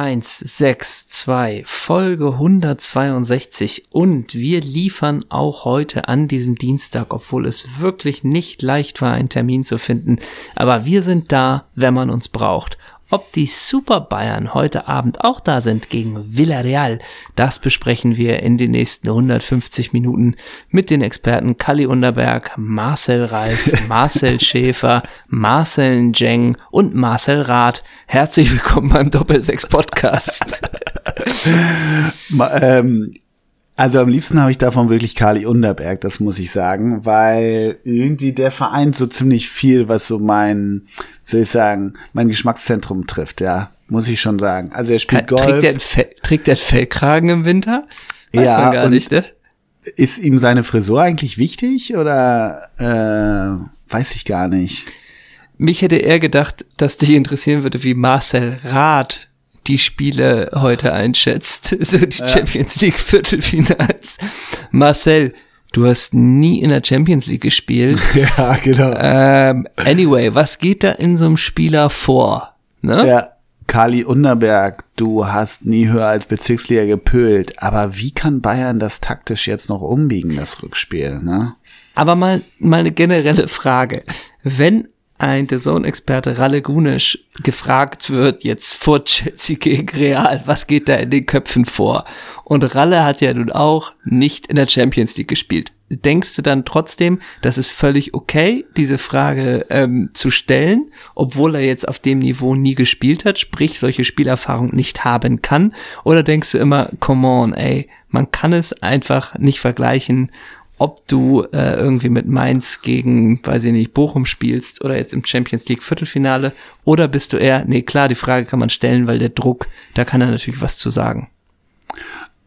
162, Folge 162 und wir liefern auch heute an diesem Dienstag, obwohl es wirklich nicht leicht war, einen Termin zu finden. Aber wir sind da, wenn man uns braucht. Ob die Super Bayern heute Abend auch da sind gegen Villarreal, das besprechen wir in den nächsten 150 Minuten mit den Experten Kali Underberg, Marcel Reif, Marcel Schäfer, Marcel Njeng und Marcel Rath. Herzlich willkommen beim Doppelsechs Podcast. ähm, also am liebsten habe ich davon wirklich Kali Underberg, das muss ich sagen, weil irgendwie der vereint so ziemlich viel, was so mein, soll ich sagen, mein Geschmackszentrum trifft, ja, muss ich schon sagen. Also er spielt Golf. Trägt der, Fe trägt der Fellkragen im Winter? Weiß ja, man gar nicht, ne? Ist ihm seine Frisur eigentlich wichtig oder äh, weiß ich gar nicht. Mich hätte er gedacht, dass dich interessieren würde, wie Marcel Rath die Spiele heute einschätzt, so die ja. Champions League Viertelfinals. Marcel, du hast nie in der Champions League gespielt. Ja, genau. Ähm, anyway, was geht da in so einem Spieler vor? Ne? Ja. Kali Underberg, du hast nie höher als Bezirksliga gepölt, aber wie kann Bayern das taktisch jetzt noch umbiegen, das Rückspiel, ne? Aber mal, mal eine generelle Frage. Wenn ein The Zone-Experte Ralle Gunisch gefragt wird, jetzt vor Chelsea gegen Real, was geht da in den Köpfen vor? Und Ralle hat ja nun auch nicht in der Champions League gespielt. Denkst du dann trotzdem, das ist völlig okay, diese Frage ähm, zu stellen, obwohl er jetzt auf dem Niveau nie gespielt hat, sprich solche Spielerfahrung nicht haben kann? Oder denkst du immer, come on, ey, man kann es einfach nicht vergleichen ob du äh, irgendwie mit Mainz gegen, weiß ich nicht, Bochum spielst oder jetzt im Champions League Viertelfinale oder bist du eher, nee, klar, die Frage kann man stellen, weil der Druck, da kann er natürlich was zu sagen.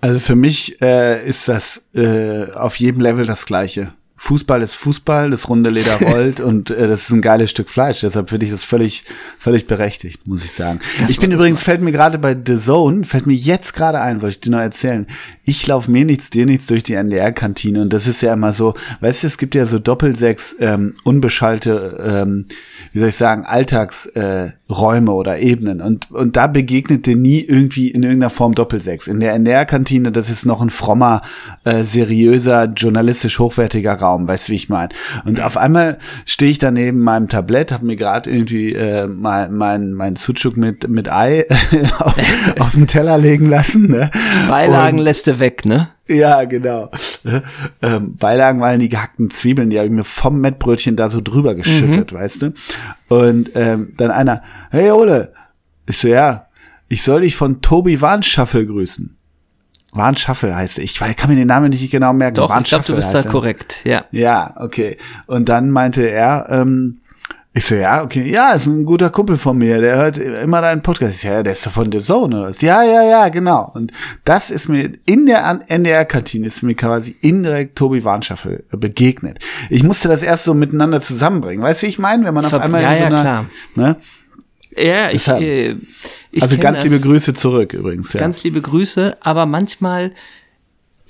Also für mich äh, ist das äh, auf jedem Level das Gleiche. Fußball ist Fußball, das runde Leder rollt und äh, das ist ein geiles Stück Fleisch. Deshalb finde ich das völlig, völlig berechtigt, muss ich sagen. Das ich bin übrigens, fällt mir gerade bei The Zone, fällt mir jetzt gerade ein, wollte ich dir noch erzählen. Ich laufe mir nichts, dir nichts durch die NDR-Kantine und das ist ja immer so, weißt du, es gibt ja so Doppelsechs ähm, unbeschallte ähm, wie soll ich sagen, Alltagsräume äh, oder Ebenen. Und, und da begegnete nie irgendwie in irgendeiner Form Doppelsechs. In der NDR-Kantine, das ist noch ein frommer, äh, seriöser, journalistisch hochwertiger Raum, weißt du, wie ich meine. Und auf einmal stehe ich da neben meinem Tablett, habe mir gerade irgendwie äh, mein, mein, mein Sucuk mit, mit Ei auf, auf den Teller legen lassen. Ne? Beilagen und, lässt du weg, ne? Ja, genau. Ähm, Beilagen waren die gehackten Zwiebeln, die habe ich mir vom Mettbrötchen da so drüber geschüttet, mhm. weißt du? Und ähm, dann einer, hey Ole, ich so, ja, ich soll dich von Tobi Warnschaffel grüßen. Warnschaffel heißt er. Ich kann mir den Namen nicht genau merken. Doch, ich glaube, du bist da korrekt, ja. Ja, okay. Und dann meinte er, ähm, ich so, ja, okay, ja, ist ein guter Kumpel von mir, der hört immer deinen Podcast. Ich so, ja, der ist doch von The Zone, oder? Ja, ja, ja, genau. Und das ist mir, in der NDR-Kantine ist mir quasi indirekt Tobi Warnschaffel begegnet. Ich musste das erst so miteinander zusammenbringen. Weißt du, wie ich meine? Wenn man auf einmal ja, in so einer, ja, klar. Ne? Ja, ich, Deshalb, äh, ich Also ganz liebe Grüße zurück übrigens, ja. Ganz liebe Grüße, aber manchmal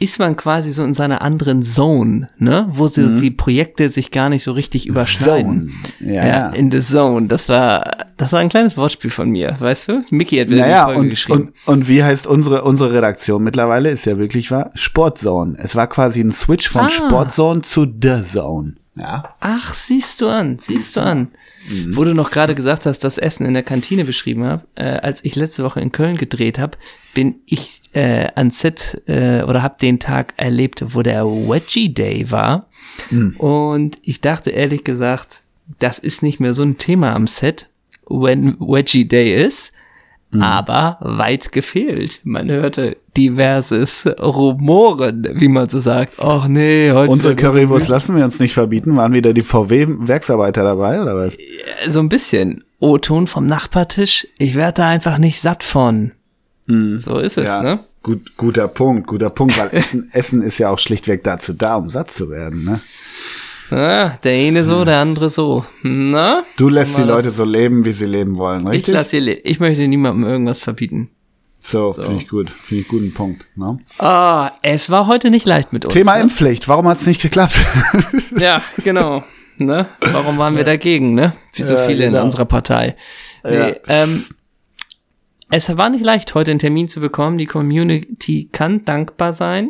ist man quasi so in seiner anderen Zone, ne? Wo so mhm. die Projekte sich gar nicht so richtig überschneiden. Zone. Ja, ja, in the Zone. Das war, das war ein kleines Wortspiel von mir, weißt du? Mickey hat wieder naja, die Folge und, geschrieben. Und, und wie heißt unsere, unsere Redaktion mittlerweile? Ist ja wirklich wahr? Sportzone. Es war quasi ein Switch von ah. Sportzone zu The Zone. Ja. Ach, siehst du an, siehst du an. Mhm. Wo du noch gerade gesagt hast, das Essen in der Kantine beschrieben habe, äh, als ich letzte Woche in Köln gedreht habe, bin ich äh, an Set äh, oder habe den Tag erlebt, wo der Wedgie Day war. Mhm. Und ich dachte ehrlich gesagt, das ist nicht mehr so ein Thema am Set, wenn Wedgie Day ist. Mhm. Aber weit gefehlt. Man hörte diverses Rumoren, wie man so sagt. Ach nee, heute. Unsere Currywurst lassen wir uns nicht verbieten. Waren wieder die VW-Werksarbeiter dabei, oder was? So ein bisschen. O-Ton vom Nachbartisch. Ich werde da einfach nicht satt von. Mhm. So ist es, ja. ne? Gut, guter Punkt, guter Punkt, weil Essen, Essen ist ja auch schlichtweg dazu da, um satt zu werden, ne? Ah, der eine so, der andere so. Na? Du lässt die Leute so leben, wie sie leben wollen, richtig? Ich lass sie Ich möchte niemandem irgendwas verbieten. So, so. finde ich gut. Finde ich guten Punkt. Ne? Ah, es war heute nicht leicht mit uns. Thema ne? Impfpflicht. Warum hat es nicht geklappt? ja, genau. Ne? Warum waren wir dagegen, ne? Wie so viele ja, genau. in unserer Partei. Nee, ja. ähm, es war nicht leicht, heute einen Termin zu bekommen. Die Community kann dankbar sein.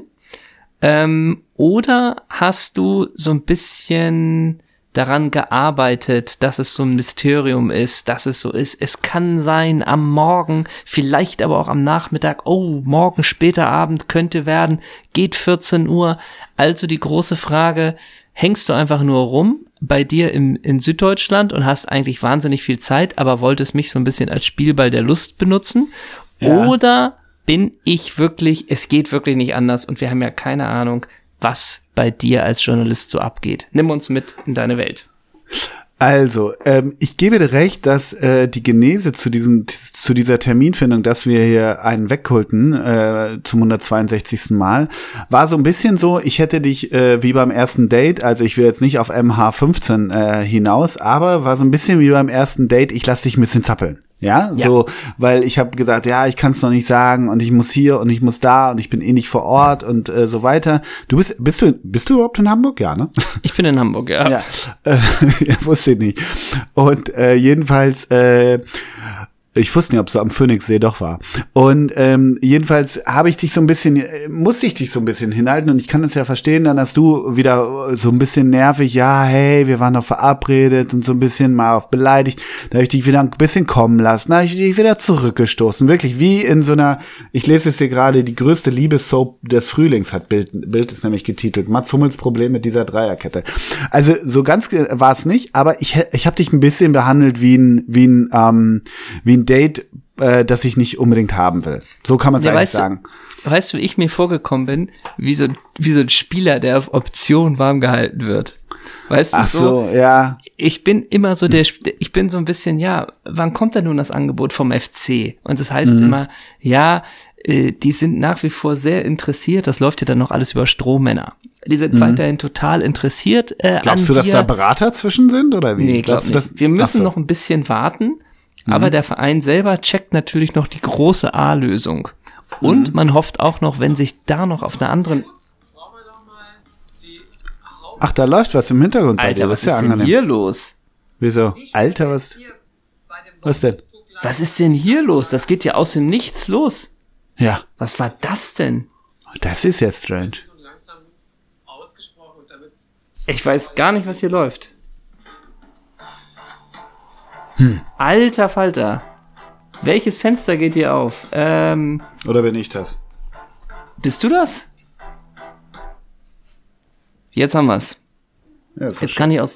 Ähm, oder hast du so ein bisschen daran gearbeitet, dass es so ein Mysterium ist, dass es so ist. Es kann sein am Morgen, vielleicht aber auch am Nachmittag, oh, morgen später Abend könnte werden, geht 14 Uhr. Also die große Frage, hängst du einfach nur rum bei dir im, in Süddeutschland und hast eigentlich wahnsinnig viel Zeit, aber wolltest mich so ein bisschen als Spielball der Lust benutzen? Ja. Oder bin ich wirklich, es geht wirklich nicht anders und wir haben ja keine Ahnung, was bei dir als Journalist so abgeht. Nimm uns mit in deine Welt. Also, ähm, ich gebe dir recht, dass äh, die Genese zu diesem zu dieser Terminfindung, dass wir hier einen wegholten äh, zum 162. Mal, war so ein bisschen so, ich hätte dich äh, wie beim ersten Date, also ich will jetzt nicht auf MH15 äh, hinaus, aber war so ein bisschen wie beim ersten Date, ich lass dich ein bisschen zappeln. Ja, ja, so, weil ich habe gesagt, ja, ich kann es noch nicht sagen und ich muss hier und ich muss da und ich bin eh nicht vor Ort und äh, so weiter. Du bist, bist du, bist du überhaupt in Hamburg? Ja, ne? Ich bin in Hamburg, ja. Ja, äh, ja wusste ich nicht. Und äh, jedenfalls äh, ich wusste nicht, ob es so am Phoenixsee doch war. Und ähm, jedenfalls habe ich dich so ein bisschen, äh, musste ich dich so ein bisschen hinhalten und ich kann es ja verstehen, dann hast du wieder so ein bisschen nervig, ja, hey, wir waren doch verabredet und so ein bisschen mal auf beleidigt. Da habe ich dich wieder ein bisschen kommen lassen, da habe ich dich wieder zurückgestoßen. Wirklich wie in so einer, ich lese es hier gerade, die größte Liebessoap des Frühlings hat Bild, Bild ist nämlich getitelt. Mats Hummels Problem mit dieser Dreierkette. Also so ganz war es nicht, aber ich, ich habe dich ein bisschen behandelt wie ein, wie ein, ähm, wie ein Date, äh, das ich nicht unbedingt haben will. So kann man es ja, eigentlich sagen. Du, weißt du, wie ich mir vorgekommen bin? Wie so, wie so ein Spieler, der auf Option warm gehalten wird. Weißt du, Ach so, so, ja. Ich bin immer so der, ich bin so ein bisschen, ja, wann kommt denn nun das Angebot vom FC? Und das heißt mhm. immer, ja, äh, die sind nach wie vor sehr interessiert. Das läuft ja dann noch alles über Strohmänner. Die sind mhm. weiterhin total interessiert. Äh, Glaubst du, dass da Berater zwischen sind oder wie? Nee, glaub nicht. Wir müssen so. noch ein bisschen warten. Aber mhm. der Verein selber checkt natürlich noch die große A-Lösung. Und mhm. man hofft auch noch, wenn sich da noch auf einer anderen. Ach, da läuft was im Hintergrund Alter, bei dir. Was ist, ja denn hier los? Wieso? Alter, was? Was denn? Was ist denn hier los? Das geht ja aus dem Nichts los. Ja. Was war das denn? Das ist ja strange. Ich weiß gar nicht, was hier läuft. Hm. Alter Falter. Welches Fenster geht hier auf? Ähm, Oder bin ich das? Bist du das? Jetzt haben wir's. Ja, jetzt, kann ich auch,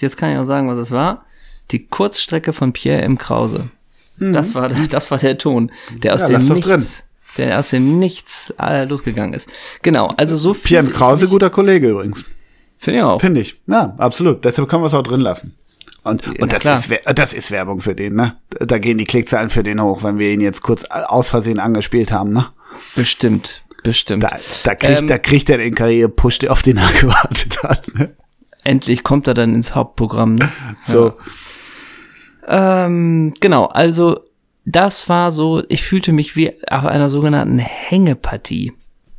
jetzt kann ich auch sagen, was es war. Die Kurzstrecke von Pierre M. Krause. Mhm. Das, war, das war der Ton, der aus ja, dem Nichts, der aus dem Nichts äh, losgegangen ist. Genau, also so viel. Pierre M. Krause, guter Kollege übrigens. Finde ich auch. Finde ich. Ja, absolut. Deshalb können wir es auch drin lassen. Und, und das, ist, das ist Werbung für den, ne? Da gehen die Klickzahlen für den hoch, wenn wir ihn jetzt kurz aus Versehen angespielt haben, ne? Bestimmt, bestimmt. Da, da, kriegt, ähm, da kriegt er den Karriere-Push, der auf den er gewartet hat, ne? Endlich kommt er dann ins Hauptprogramm, ne? So. Ja. Ähm, genau, also das war so, ich fühlte mich wie auf einer sogenannten Hängepartie.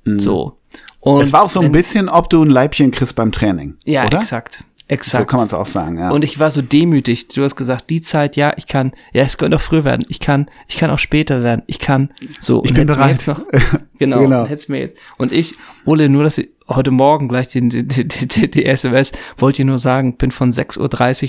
Mhm. So. Und es war auch so ein bisschen, ob du ein Leibchen kriegst beim Training. Ja, oder? exakt. Exakt. So kann man es auch sagen, ja. Und ich war so demütig. Du hast gesagt, die Zeit, ja, ich kann, ja, es könnte auch früher werden. Ich kann, ich kann auch später werden. Ich kann, so. Ich bin bereit. Jetzt noch, genau, genau. Hätt's mir jetzt. Und ich, Ole, nur, dass ich heute Morgen gleich die, die, die, die, SMS, wollte ich nur sagen, bin von 6.30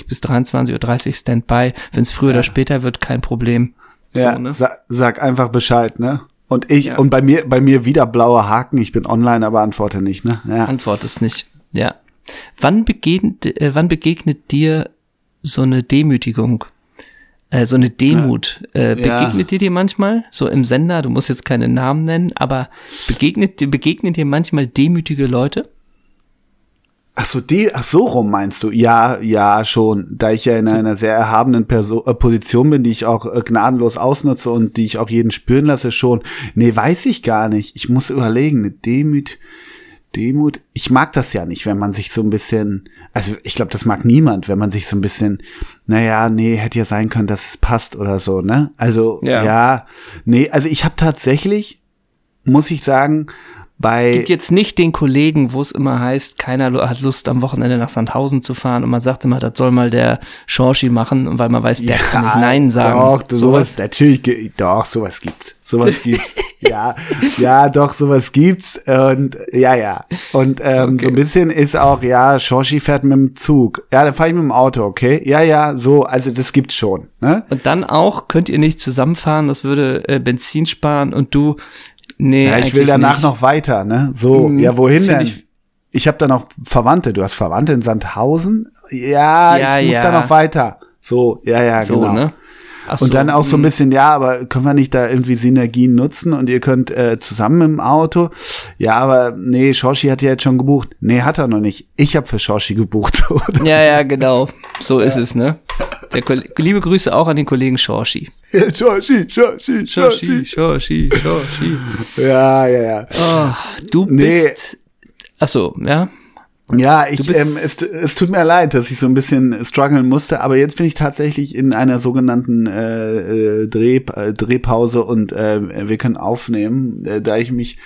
Uhr bis 23.30 Uhr Standby. Wenn es früher ja. oder später wird, kein Problem. So, ja, ne? sag, sag einfach Bescheid, ne? Und ich, ja. und bei mir, bei mir wieder blauer Haken, ich bin online, aber antworte nicht, ne? Ja. Antwortest nicht, ja. Wann begegnet, äh, wann begegnet dir so eine Demütigung? Äh, so eine Demut. Äh, begegnet ja. dir dir manchmal? So im Sender, du musst jetzt keine Namen nennen, aber begegnet, begegnen dir manchmal demütige Leute? Ach so, die, ach so rum meinst du? Ja, ja, schon. Da ich ja in einer sehr erhabenen Perso äh, Position bin, die ich auch äh, gnadenlos ausnutze und die ich auch jeden spüren lasse, schon. Nee, weiß ich gar nicht. Ich muss überlegen, eine Demüt, Demut. Ich mag das ja nicht, wenn man sich so ein bisschen, also ich glaube, das mag niemand, wenn man sich so ein bisschen, naja, nee, hätte ja sein können, dass es passt oder so, ne? Also, ja, ja nee, also ich habe tatsächlich, muss ich sagen, bei gibt jetzt nicht den Kollegen, wo es immer heißt, keiner hat Lust am Wochenende nach Sandhausen zu fahren und man sagt immer, das soll mal der Schorschi machen, weil man weiß, der kann nicht Nein sagen. Doch, sowas, natürlich, ge- doch, sowas gibt's. Sowas gibt's. ja, ja, doch, sowas gibt's. Und ja, ja. Und ähm, so ein bisschen ist auch, ja, Shoshi fährt mit dem Zug. Ja, dann fahre ich mit dem Auto, okay? Ja, ja, so, also das gibt's schon. Ne? Und dann auch, könnt ihr nicht zusammenfahren, das würde äh, Benzin sparen und du, nee, Ja, ich will danach nicht. noch weiter, ne? So, Mhm, ja, wohin denn? ich- Ich, habe da noch Verwandte. Du hast Verwandte in Sandhausen? Ja, Ja, ich muss ja. da noch weiter. So, ja, ja, so, genau. ne? Ach Und dann auch so ein mm. bisschen, ja, aber können wir nicht da irgendwie Synergien nutzen und ihr könnt äh, zusammen im Auto? Ja, aber nee, Shoshi hat ja jetzt schon gebucht. Nee, hat er noch nicht. Ich habe für Shoshi gebucht. oder? Ja, ja, genau. So ist es, ne? Liebe Grüße auch an den Kollegen Schorschi. Ja, Shoshi, Shoshi, Schorschi, Schorschi, Schorschi. Ja, ja, ja. Oh, du Nee. bist. Ach so, ja. Ja, ich, ähm, es, es tut mir leid, dass ich so ein bisschen strugglen musste, aber jetzt bin ich tatsächlich in einer sogenannten äh, äh, Dreh, äh, Drehpause und äh, wir können aufnehmen, äh, da ich mich,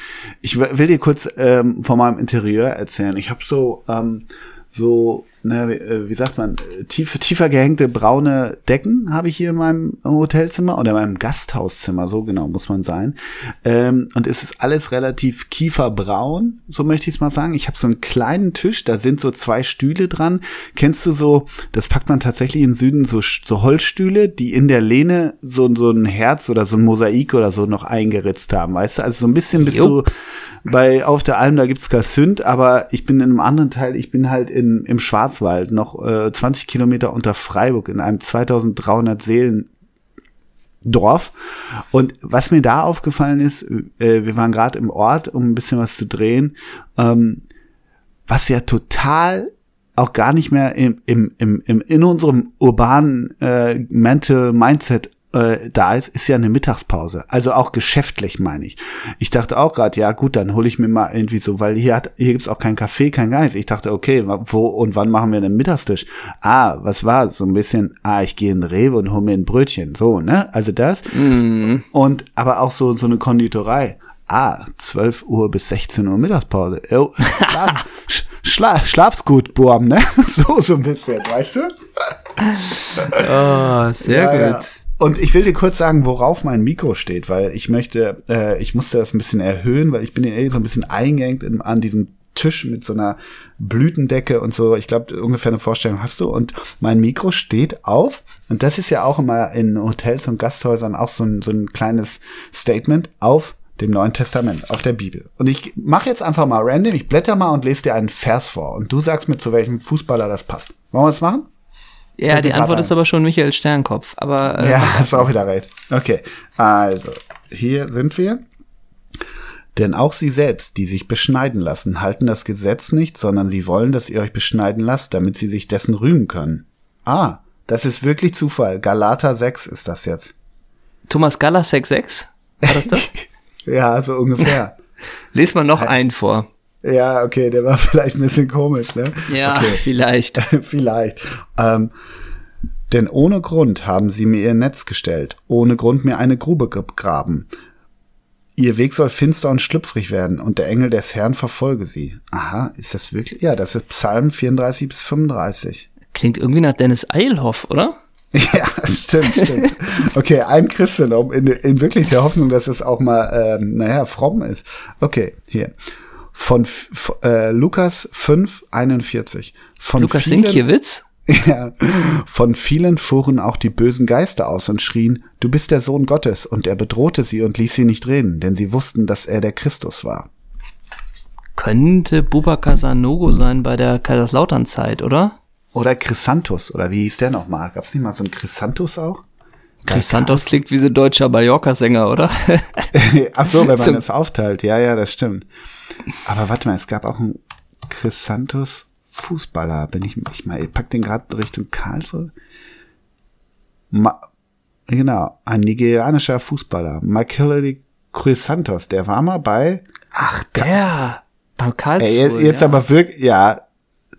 ich will dir kurz ähm, von meinem Interieur erzählen. Ich habe so ähm, so, na, wie, äh, wie sagt man, tief, tiefer gehängte braune Decken habe ich hier in meinem Hotelzimmer oder in meinem Gasthauszimmer, so genau muss man sein. Ähm, und es ist alles relativ kieferbraun, so möchte ich es mal sagen. Ich habe so einen kleinen Tisch, da sind so zwei Stühle dran. Kennst du so, das packt man tatsächlich im Süden, so, so Holzstühle, die in der Lehne so, so ein Herz oder so ein Mosaik oder so noch eingeritzt haben, weißt du? Also so ein bisschen bist du bei auf der Alm, da gibt's kein Sünd, aber ich bin in einem anderen Teil, ich bin halt in, im Schwarzwald, noch äh, 20 Kilometer unter Freiburg, in einem 2300 Seelen Dorf. Und was mir da aufgefallen ist, äh, wir waren gerade im Ort, um ein bisschen was zu drehen, ähm, was ja total auch gar nicht mehr im, im, im, in unserem urbanen äh, Mental Mindset äh, da ist, ist ja eine Mittagspause. Also auch geschäftlich meine ich. Ich dachte auch gerade, ja gut, dann hole ich mir mal irgendwie so, weil hier hat, hier gibt's auch keinen Kaffee, kein Geist. Ich dachte, okay, wo und wann machen wir den Mittagstisch? Ah, was war so ein bisschen? Ah, ich gehe in den Rewe und hole mir ein Brötchen, so ne? Also das und aber auch so so eine Konditorei. Ah, 12 Uhr bis 16 Uhr Mittagspause. Jo, schlaf, sch- schla, schlaf's gut, Burm, ne? So, so ein bisschen, weißt du? Oh, sehr Ja, ja. Und ich will dir kurz sagen, worauf mein Mikro steht, weil ich möchte, äh, ich musste das ein bisschen erhöhen, weil ich bin ja eh so ein bisschen eingeengt in, an diesem Tisch mit so einer Blütendecke und so. Ich glaube, ungefähr eine Vorstellung hast du. Und mein Mikro steht auf. Und das ist ja auch immer in Hotels und Gasthäusern auch so ein, so ein kleines Statement auf dem Neuen Testament, auf der Bibel. Und ich mache jetzt einfach mal random, ich blätter mal und lese dir einen Vers vor. Und du sagst mir, zu welchem Fußballer das passt. Wollen wir das machen? Ja, die Antwort ein. ist aber schon Michael Sternkopf. Aber äh, Ja, hast du auch wieder recht. Okay, also, hier sind wir. Denn auch sie selbst, die sich beschneiden lassen, halten das Gesetz nicht, sondern sie wollen, dass ihr euch beschneiden lasst, damit sie sich dessen rühmen können. Ah, das ist wirklich Zufall. Galater 6 ist das jetzt. Thomas Galler 66? War das das? Ja, so ungefähr. Lies mal noch einen vor. Ja, okay, der war vielleicht ein bisschen komisch, ne? Ja, Okay. vielleicht. Vielleicht. Ähm, denn ohne Grund haben sie mir ihr Netz gestellt, ohne Grund mir eine Grube gegraben. Ihr Weg soll finster und schlüpfrig werden, und der Engel des Herrn verfolge sie. Aha, ist das wirklich? Ja, das ist Psalm 34 bis 35. Klingt irgendwie nach Dennis Eilhoff, oder? Ja, stimmt, stimmt. Okay, ein Christentum in, in wirklich der Hoffnung, dass es auch mal, ähm, naja, fromm ist. Okay, hier. Von äh, Lukas 5, 41. Von Lukas vielen- Sinkiewicz? Ja, von vielen fuhren auch die bösen Geister aus und schrien, du bist der Sohn Gottes, und er bedrohte sie und ließ sie nicht reden, denn sie wussten, dass er der Christus war. Könnte Bubakar Sanogo sein bei der Kaiserslautern-Zeit, oder? Oder Chrysanthus, oder wie hieß der nochmal? Gab's nicht mal so einen Chrysanthus auch? Chris Santos klingt wie so ein deutscher Mallorca-Sänger, oder? Ach so, wenn man So- das aufteilt. Ja, ja, das stimmt. Aber warte mal, es gab auch einen Chrysanthus Fußballer. Bin ich, ich mal, ich pack den gerade Richtung Karlsruhe. Ma, genau, ein nigerianischer Fußballer. Michael Chrysanthos, der war mal bei Ach, der. Beim Ey, Karlsruhe. jetzt, jetzt ja. aber wirklich, ja,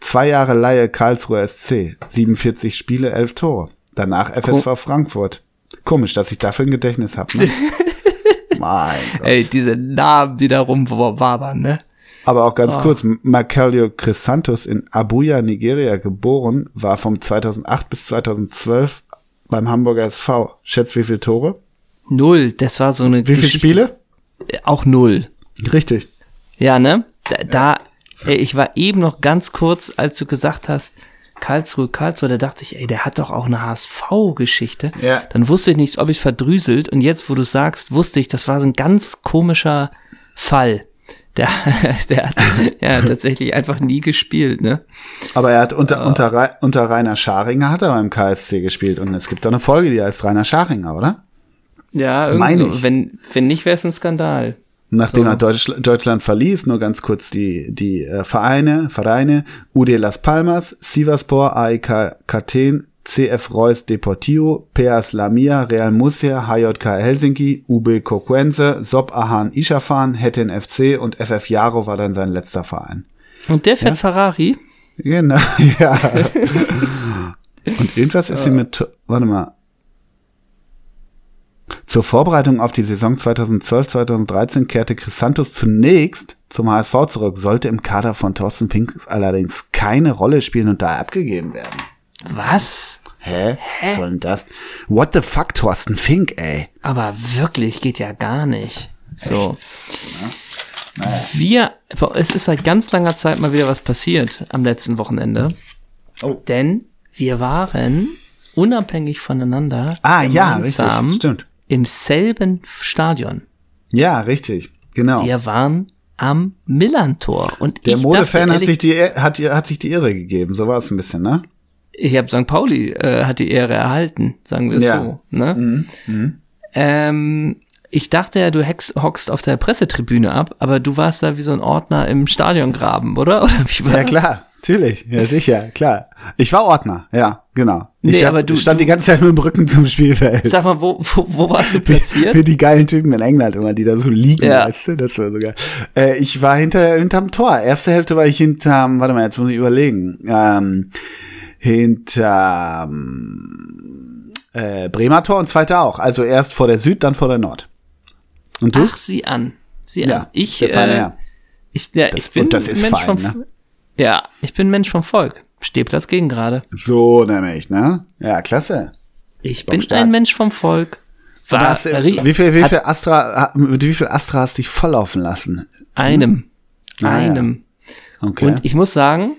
zwei Jahre Laie Karlsruher SC, 47 Spiele, 11 Tore. Danach FSV Frankfurt. Komisch, dass ich dafür ein Gedächtnis habe. Ne? Mein Gott. Ey, diese Namen, die da rumwabern, ne? Aber auch ganz Oh. kurz, Markelio Chrysanthus in Abuja, Nigeria geboren, war vom 2008 bis 2012 beim Hamburger SV. Schätzt wie viele Tore? Null, das war so eine Wie viele Geschichte- Spiele? Auch null. Richtig. Ja, ne? Da, da ey, ich war eben noch ganz kurz, als du gesagt hast, Karlsruhe, Karlsruhe, da dachte ich, ey, der hat doch auch eine HSV-Geschichte. Ja. Dann wusste ich nicht, ob ich verdrüselt. Und jetzt, wo du sagst, wusste ich, das war so ein ganz komischer Fall. Der, der hat ja tatsächlich einfach nie gespielt, ne? Aber er hat unter, unter, Rei- unter Rainer Scharinger hat er beim KSC gespielt und es gibt auch eine Folge, die heißt Rainer Scharinger, oder? Ja, irgendwie, wenn, wenn nicht, wäre es ein Skandal. Nachdem So. er Deutsch, Deutschland verließ, nur ganz kurz die, die äh, Vereine, Vereine, UD Las Palmas, Sivaspor, AEK Kathen, CF Reus Deportivo, PS Lamia, Real Murcia, HJK Helsinki, UB Kokuense, Sob Ahan Ishafan, Hetten FC und FF Jaro war dann sein letzter Verein. Und der fährt Ferrari? Genau, ja. Und irgendwas ist sie mit, warte mal. Zur Vorbereitung auf die Saison 2012-2013 kehrte Chrysanthus zunächst zum HSV zurück, sollte im Kader von Thorsten Fink allerdings keine Rolle spielen und da abgegeben werden. Was? Hä? Was soll denn das? What the fuck, Thorsten Fink, ey? Aber wirklich geht ja gar nicht. So. Echt? Wir, es ist seit ganz langer Zeit mal wieder was passiert am letzten Wochenende. Oh. Denn wir waren unabhängig voneinander Ah, ja, richtig, gemeinsam stimmt. Im selben Stadion. Ja, richtig, genau. Wir waren am Millantor und Der Modefan hat sich die, hat, hat sich die Irre gegeben, so war es ein bisschen, ne? ich habe St. Pauli äh, hat die Ehre erhalten, sagen wir es Ja. so. Ne? Mhm. Ähm, ich dachte ja, du hex, hockst auf der Pressetribüne ab, aber du warst da wie so ein Ordner im Stadiongraben, oder? Oder wie war Ja, das? klar, natürlich, ja, sicher, klar. Ich war Ordner, ja, genau. Ich Nee, hab- aber du- stand du- die ganze Zeit mit dem Rücken zum Spielfeld. Sag mal, wo, wo, wo warst du platziert? Für die geilen Typen in England immer, die da so liegen, Ja. weißt du, das war sogar. Äh, ich war hinter, hinterm Tor. Erste Hälfte war ich hinterm, warte mal, jetzt muss ich überlegen. Ähm, hinterm äh, Bremer Tor und zweite auch. Also erst vor der Süd, dann vor der Nord. Und du? Ach, sieh an. Sieh Ja, an. Ich, äh, ich, ja, Das- ich bin und das ist Mensch fein, vom, ne? Ja, ich bin Mensch vom Volk. Stehplatz gegen gerade. So nämlich, ne? Ja, klasse. Ich bin stark. ein Mensch vom Volk. War, du- ri- wie viel, wie viel Astra, mit wie viel Astra hast du dich volllaufen lassen? einem. Ah, ja. einem. Okay. Und ich muss sagen,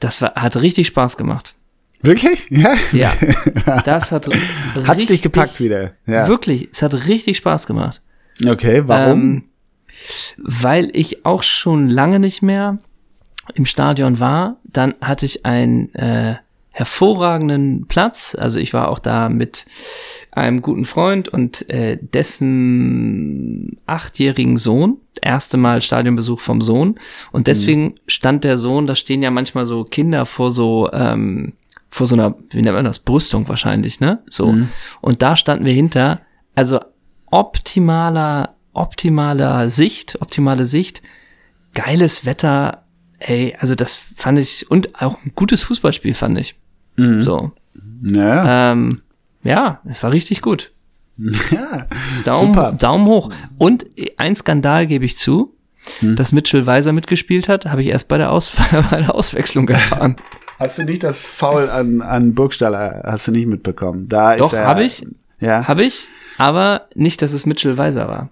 das war, hat richtig Spaß gemacht. Wirklich? Ja. Ja. Das hat Hat's richtig, dich gepackt wieder? Ja. Wirklich, es hat richtig Spaß gemacht. Okay, warum? Ähm, weil ich auch schon lange nicht mehr im Stadion war. Dann hatte ich einen äh, hervorragenden Platz. Also ich war auch da mit einem guten Freund und äh, dessen achtjährigen Sohn. Erste Mal Stadionbesuch vom Sohn. Und deswegen stand der Sohn, da stehen ja manchmal so Kinder vor so, ähm, vor so einer, wie nennt man das, Brüstung wahrscheinlich, ne? So. Und da standen wir hinter. Also optimaler, optimaler Sicht, optimale Sicht, geiles Wetter, ey, also das fand ich, und auch ein gutes Fußballspiel fand ich. So. ja. Ähm, ja, es war richtig gut. ja. Daumen, Super. Daumen hoch. Und ein Skandal gebe ich zu, Hm. dass Mitchell Weiser mitgespielt hat, habe ich erst bei der, Aus bei der Auswechslung erfahren. Hast du nicht das Foul an, an Burgstaller, hast du nicht mitbekommen? Da Doch, habe ich, Ja. habe ich, aber nicht, dass es Mitchell Weiser war.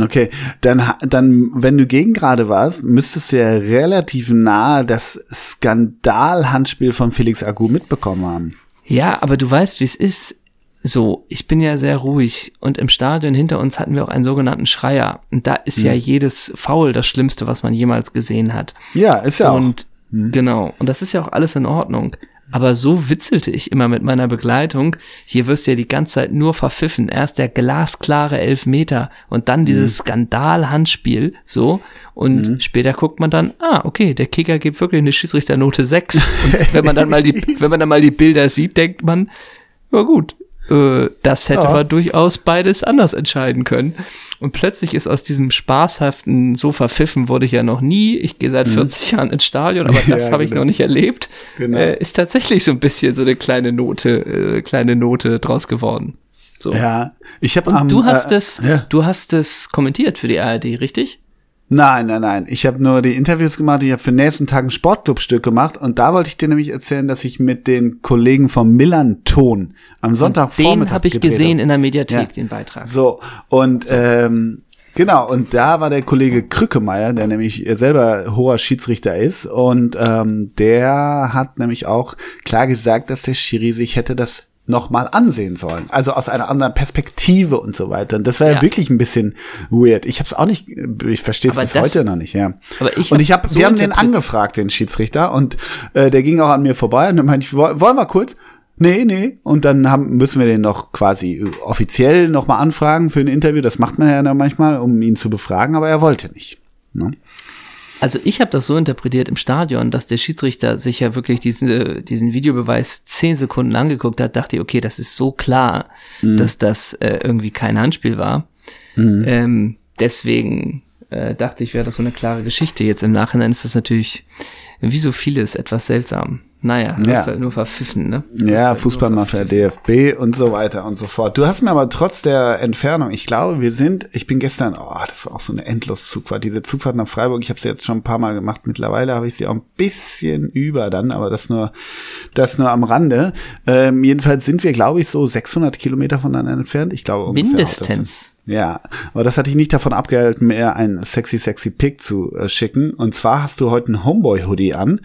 Okay, dann, dann, wenn du gegen gerade warst, müsstest du ja relativ nahe das Skandalhandspiel von Felix Agu mitbekommen haben. Ja, aber du weißt, wie es ist. So, ich bin ja sehr ruhig und im Stadion hinter uns hatten wir auch einen sogenannten Schreier. Und da ist ja jedes Foul das Schlimmste, was man jemals gesehen hat. Ja, ist ja auch. Und genau, und das ist ja auch alles in Ordnung. Aber so witzelte ich immer mit meiner Begleitung. Hier wirst du ja die ganze Zeit nur verpfiffen. Erst der glasklare Elfmeter und dann dieses Skandal-Handspiel, so. Und später guckt man dann, ah, okay, der Kicker gibt wirklich eine Schiedsrichternote 6. Und wenn man dann mal die, wenn man dann mal die Bilder sieht, denkt man, ja gut, das hätte Ja. man durchaus beides anders entscheiden können. Und plötzlich ist aus diesem spaßhaften, so verpfiffen wurde ich ja noch nie. Ich gehe seit 40 Jahren ins Stadion, aber das Ja, habe ich genau. noch nicht erlebt. Genau. Äh, ist tatsächlich so ein bisschen so eine kleine Note, äh, kleine Note draus geworden. So. Ja, ich habe Und am, du hast äh, es, ja. du hast es kommentiert für die ARD, richtig? Nein, nein, nein. Ich habe nur die Interviews gemacht. Ich habe für den nächsten Tag ein Sportclubstück gemacht. Und da wollte ich dir nämlich erzählen, dass ich mit den Kollegen vom Millanton am Sonntagvormittag Den habe ich gesehen hab. in der Mediathek, Ja. den Beitrag. So, und Ähm, genau, und da war der Kollege Krückemeier, der nämlich selber hoher Schiedsrichter ist. Und ähm, der hat nämlich auch klar gesagt, dass der Schiri sich hätte das noch mal ansehen sollen. Also aus einer anderen Perspektive und so weiter. Und das war ja, Ja. wirklich ein bisschen weird. Ich habe es auch nicht, ich verstehe es bis das- heute noch nicht, ja. Aber ich und hab's ich habe, so wir haben den angefragt, den Schiedsrichter, und äh, der ging auch an mir vorbei und dann meinte ich, woll- wollen wir kurz? Nee, nee. Und dann haben, müssen wir den noch quasi offiziell noch mal anfragen für ein Interview. Das macht man ja dann manchmal, um ihn zu befragen, aber er wollte nicht. Ne? Also ich habe das so interpretiert im Stadion, dass der Schiedsrichter sich ja wirklich diesen, diesen Videobeweis zehn Sekunden angeguckt hat, dachte, okay, das ist so klar, dass das äh, irgendwie kein Handspiel war. Ähm, deswegen äh, dachte ich, wäre das so eine klare Geschichte. Jetzt im Nachhinein ist das natürlich, wie so vieles, etwas seltsam. Naja, das Ja. ist halt nur verpfiffen, ne? Ja, halt Fußballmafia. DFB und so weiter und so fort. Du hast mir aber trotz der Entfernung, ich glaube, wir sind, ich bin gestern, oh, das war auch so eine Endloszugfahrt. Diese Zugfahrt nach Freiburg, ich habe sie jetzt schon ein paar Mal gemacht. Mittlerweile habe ich sie auch ein bisschen über dann, aber das nur, das nur am Rande. Ähm, jedenfalls sind wir, glaube ich, so 600 Kilometer voneinander entfernt. Ich glaube Mindestens. Ja, aber das hat dich nicht davon abgehalten, mir ein sexy, sexy Pick zu äh, schicken. Und zwar hast du heute ein Homeboy-Hoodie an.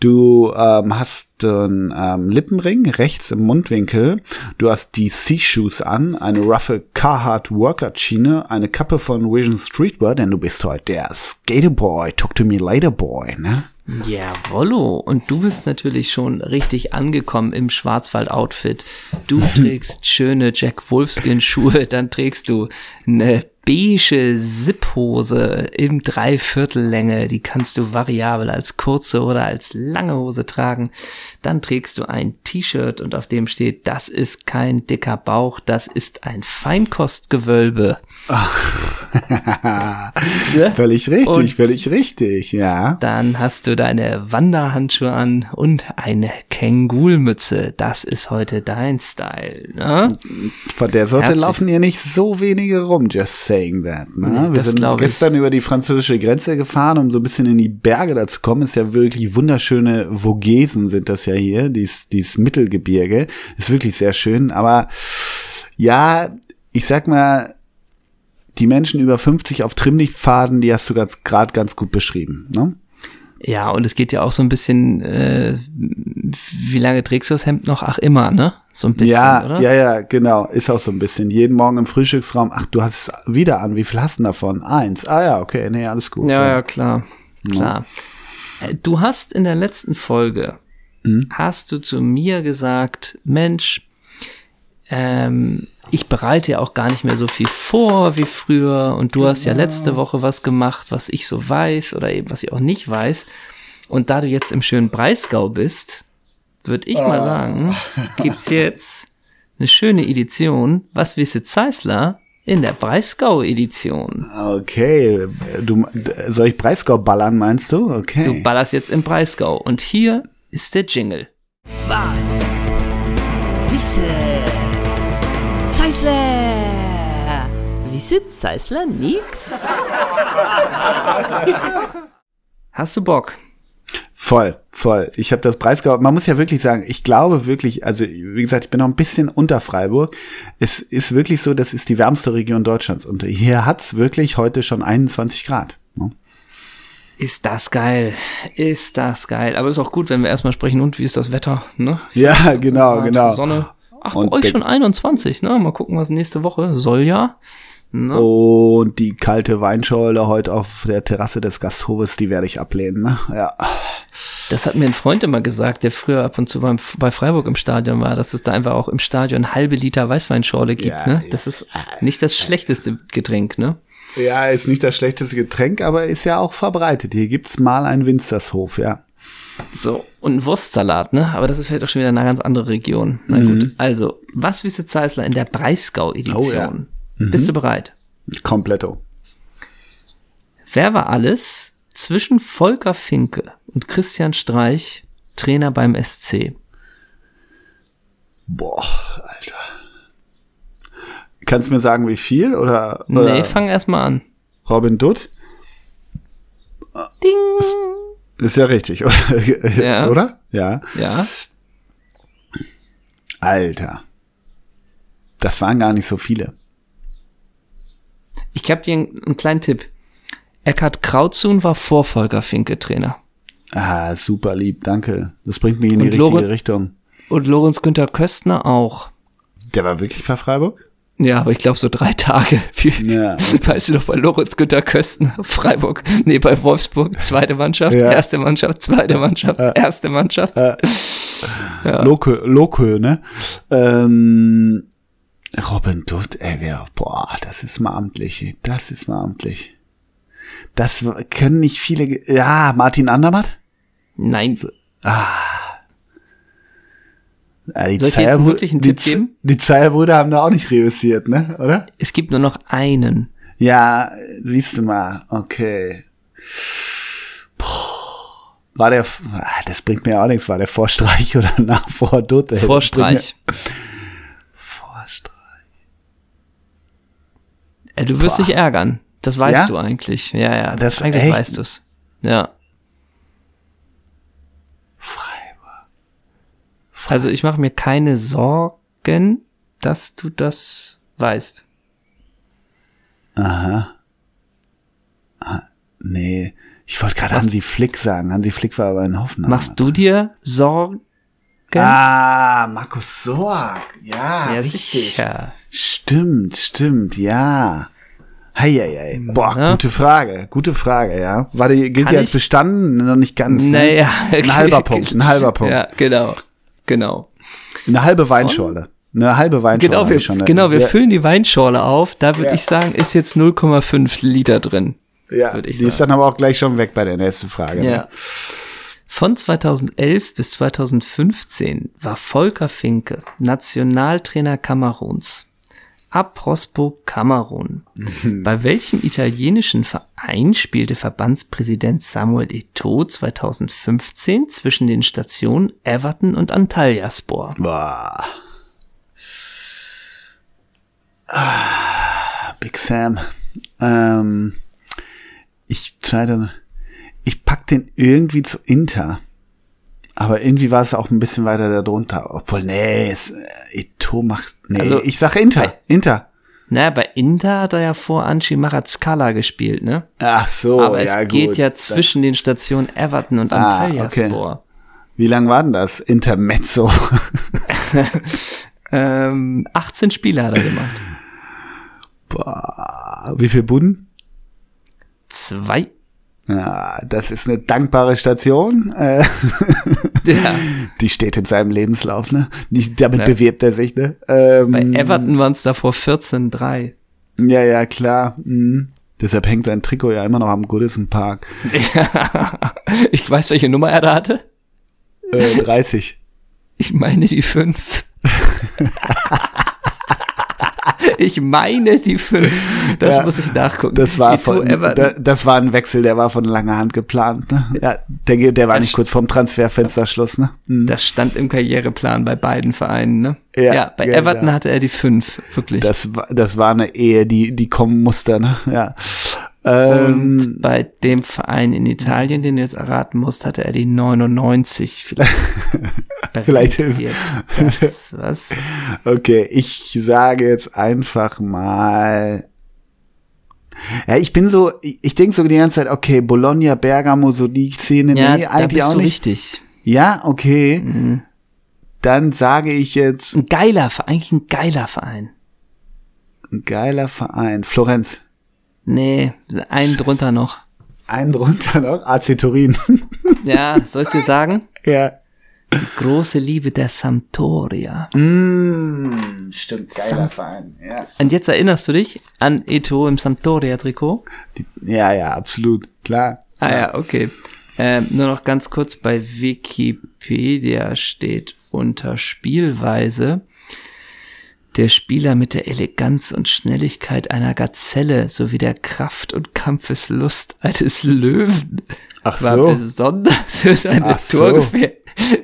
Du ähm, hast einen ähm, Lippenring rechts im Mundwinkel. Du hast die Sea-Shoes an, eine roughe Carhartt Workout-Schiene, eine Kappe von Vision Streetwear, denn du bist heute der Skaterboy, talk to me later boy, ne? Jawollo. Und du bist natürlich schon richtig angekommen im Schwarzwald-Outfit. Du trägst schöne Jack Wolfskin-Schuhe, dann trägst du eine beige Zip-Hose im Dreiviertellänge. Die kannst du variabel als kurze oder als lange Hose tragen. Dann trägst du ein T-Shirt und auf dem steht, das ist kein dicker Bauch, das ist ein Feinkostgewölbe. Ja? Völlig richtig, Und- völlig richtig, ja. Dann hast du deine Wanderhandschuhe an und eine Kängulmütze. Das ist heute dein Style, ne? Von der Sorte Herzlich- laufen hier nicht so wenige rum, just saying that. Ne? Wir das sind glaub ich. gestern über die französische Grenze gefahren, um so ein bisschen in die Berge da zu kommen. Ist ja wirklich wunderschöne Vogesen sind das ja hier, dies, dies Mittelgebirge. Ist wirklich sehr schön, aber ja, ich sag mal, die Menschen über 50 auf Trimmlichtpfaden, die hast du ganz gerade ganz gut beschrieben. Ne? Ja, und es geht ja auch so ein bisschen, äh, wie lange trägst du das Hemd noch? Ach, immer, ne? So ein bisschen, ja, oder? ja, ja, genau. Ist auch so ein bisschen. Jeden Morgen im Frühstücksraum, ach, du hast es wieder an. Wie viel hast du davon? Eins. Ah ja, okay, nee, alles gut. Ja, ja, klar. Klar. Äh, Du hast in der letzten Folge, Mhm. hast du zu mir gesagt, Mensch, ähm, ich bereite ja auch gar nicht mehr so viel vor wie früher und du hast ja letzte Woche was gemacht, was ich so weiß oder eben was ich auch nicht weiß. Und da du jetzt im schönen Breisgau bist, würde ich mal sagen, gibt's jetzt eine schöne Edition, was wisse Zeisler in der Breisgau-Edition. Okay, du, soll ich Breisgau ballern, meinst du? Okay. Du ballerst jetzt im Breisgau. Und hier ist der Jingle. Was? Wisse. Wisse Zeisler nix? Hast du Bock? Voll, voll. Ich habe das Breisgau, man muss ja wirklich sagen, ich glaube wirklich, also wie gesagt, ich bin noch ein bisschen unter Freiburg. Es ist wirklich so, das ist die wärmste Region Deutschlands und hier hat's wirklich heute schon 21 Grad. ne? Ist das geil? Ist das geil? Aber ist auch gut, wenn wir erstmal sprechen, und wie ist das Wetter? Ne? Ja, genau, genau. Sonne. Ach, Und bei euch schon 21, ne? Mal gucken, was nächste Woche soll ja. Ne? Und die kalte Weinschorle heute auf der Terrasse des Gasthofes, die werde ich ablehnen. Ne? Ja. Das hat mir ein Freund immer gesagt, der früher ab und zu beim, bei Freiburg im Stadion war, dass es da einfach auch im Stadion halbe Liter Weißweinschorle gibt. Ja, ne? Das ist nicht das schlechteste Getränk, ne? ja, ist nicht das schlechteste Getränk, aber ist ja auch verbreitet. Hier gibt's mal einen Winzershof, ja. So, und ein Wurstsalat, ne? Aber das ist vielleicht auch schon wieder eine ganz andere Region. Na gut, also, was wisst Zeisler in der Breisgau-Edition? Oh ja. Bist du bereit? Kompletto. Wer war alles zwischen Volker Finke und Christian Streich Trainer beim SC? Boah, Alter. Kannst du mir sagen, wie viel? Oder, oder Nee, fang erst mal an. Robin Dutt? Ding. Ist ja richtig, oder? Ja. oder? Ja. Ja. Alter. Das waren gar nicht so viele. Ich habe dir einen, einen kleinen Tipp. Eckhard Krautzun war Vorfolger Finke-Trainer. Ah, super lieb, danke. Das bringt mich in die Und richtige Loren- Richtung. Und Lorenz Günther Köstner auch. Der war wirklich bei Freiburg? Ja, aber ich glaube so drei Tage. Ja. Weißt du noch, bei Lorenz Günther Köstner, Freiburg, nee, bei Wolfsburg, zweite Mannschaft, Ja. erste Mannschaft, zweite Mannschaft, erste Mannschaft. Lokö, Lokö, ne? Ähm, Robin Dutt, ey, wer, boah, das ist mal amtlich, das ist mal amtlich. Das können nicht viele, ja, Martin Andermatt? Nein, Ja, die Soll ich dir Zeyer- jetzt wirklich einen die, Tipp Z- geben? Die Zeierbrüder haben da auch nicht reüssiert, ne, oder? es gibt nur noch einen. Ja, siehst du mal, okay. Puh. War der, ah, das bringt mir auch nichts, war der Vorstreich oder nach vor Dutt? ey, das bringt Vorstreich. mir- Vorstreich. Äh, du wirst Boah. dich ärgern. Das weißt Ja? du eigentlich. Ja, ja, Das- eigentlich echt? weißt du's. Ja. Freiburg. Also ich mache mir keine Sorgen, dass du das weißt. Aha. Ah, nee. Ich wollte gerade Hansi Flick sagen. Hansi Flick war aber in Hoffenheim. Machst du dir Sorgen? Ah, Markus Sorg. Ja, ja, richtig. sicher. Stimmt, stimmt, ja. Heieiei. Boah, Ja. gute Frage, gute Frage, ja. War die, gilt Kann die als ich- bestanden? Noch nicht ganz. Ne? Naja. Ein halber Punkt, ein halber Punkt. Ja, genau. Genau. Eine halbe Weinschorle. Eine halbe Weinschorle. Genau, wir, schon, ne? genau, wir ja, füllen die Weinschorle auf. Da würde Ja. ich sagen, ist jetzt 0,5 Liter drin. ja, die ist dann aber auch gleich schon weg bei der nächsten Frage. Ne? Von 2011 bis 2015 war Volker Finke Nationaltrainer Kameruns. Apropos Kamerun. Bei welchem italienischen Verein spielte Verbandspräsident Samuel Eto'o 2015 zwischen den Stationen Everton und Antalyaspor? Boah. Ah, Big Sam. Ähm, ich scheide, ich pack den irgendwie zu Inter. Aber irgendwie war es auch ein bisschen weiter darunter. Obwohl, nee, es, äh, Ito macht, nee, Also, ich sage Inter, Inter. Na, bei Inter hat er ja vor Anchi Marazkala gespielt, ne? Ach so, Aber es ja geht gut. ja zwischen den Stationen Everton und Ah, Antalyaspor. Wie lang war denn das? Intermezzo. Ähm, 18 Spiele hat er gemacht. Boah, wie viel Buden? Zwei. Ja, das ist eine dankbare Station. Äh, Ja. Die steht in seinem Lebenslauf, ne? Die, damit Ja. bewirbt er sich, ne? Ähm, Bei Everton waren es davor 14-3. ja, ja, klar. Mhm. Deshalb hängt sein Trikot ja immer noch am Goodison Park. Ich weiß, welche Nummer er da hatte. Äh, 30. Ich meine die 5. ich meine die 5. Das Ja, muss ich nachgucken. Das war, von, Everton. da, das war ein Wechsel, der war von langer Hand geplant, ne? Ja, der, der war Das nicht kurz vorm Transferfensterschluss, ne? Mhm. das stand im Karriereplan bei beiden Vereinen, ne? Ja, bei ja, Everton ja. hatte er die 5, wirklich. Das war, das war eine Ehe, die, die kommen musste, ne? Ja. Ähm, Und bei dem Verein in Italien, den du jetzt erraten musst, hatte er die 99 vielleicht. Vielleicht- Berechtigt. Das, was? Okay, ich sage jetzt einfach mal. Ja, ich bin so, ich, denke so die ganze Zeit, okay, Bologna, Bergamo, so die Szene, Ja, nee, da eigentlich bist auch du nicht. richtig. Ja, okay. Mhm. Dann sage ich jetzt, Ein geiler Verein, eigentlich ein geiler Verein. ein geiler Verein. Florenz. Nee, einen drunter noch. Einen drunter noch, AC Turin. Ja, soll ich dir sagen? ja. Große Liebe der Sampdoria. Mm, stimmt, geiler Verein. Ja. Und jetzt erinnerst du dich an Eto im Sampdoria-Trikot? Die, ja, ja, absolut, klar. Ah ja, okay. Ähm, nur noch ganz kurz bei Wikipedia steht unter Spielweise der Spieler mit der Eleganz und Schnelligkeit einer Gazelle sowie der Kraft und Kampfeslust eines Löwen. Ach war so. besonders für seine Ach so.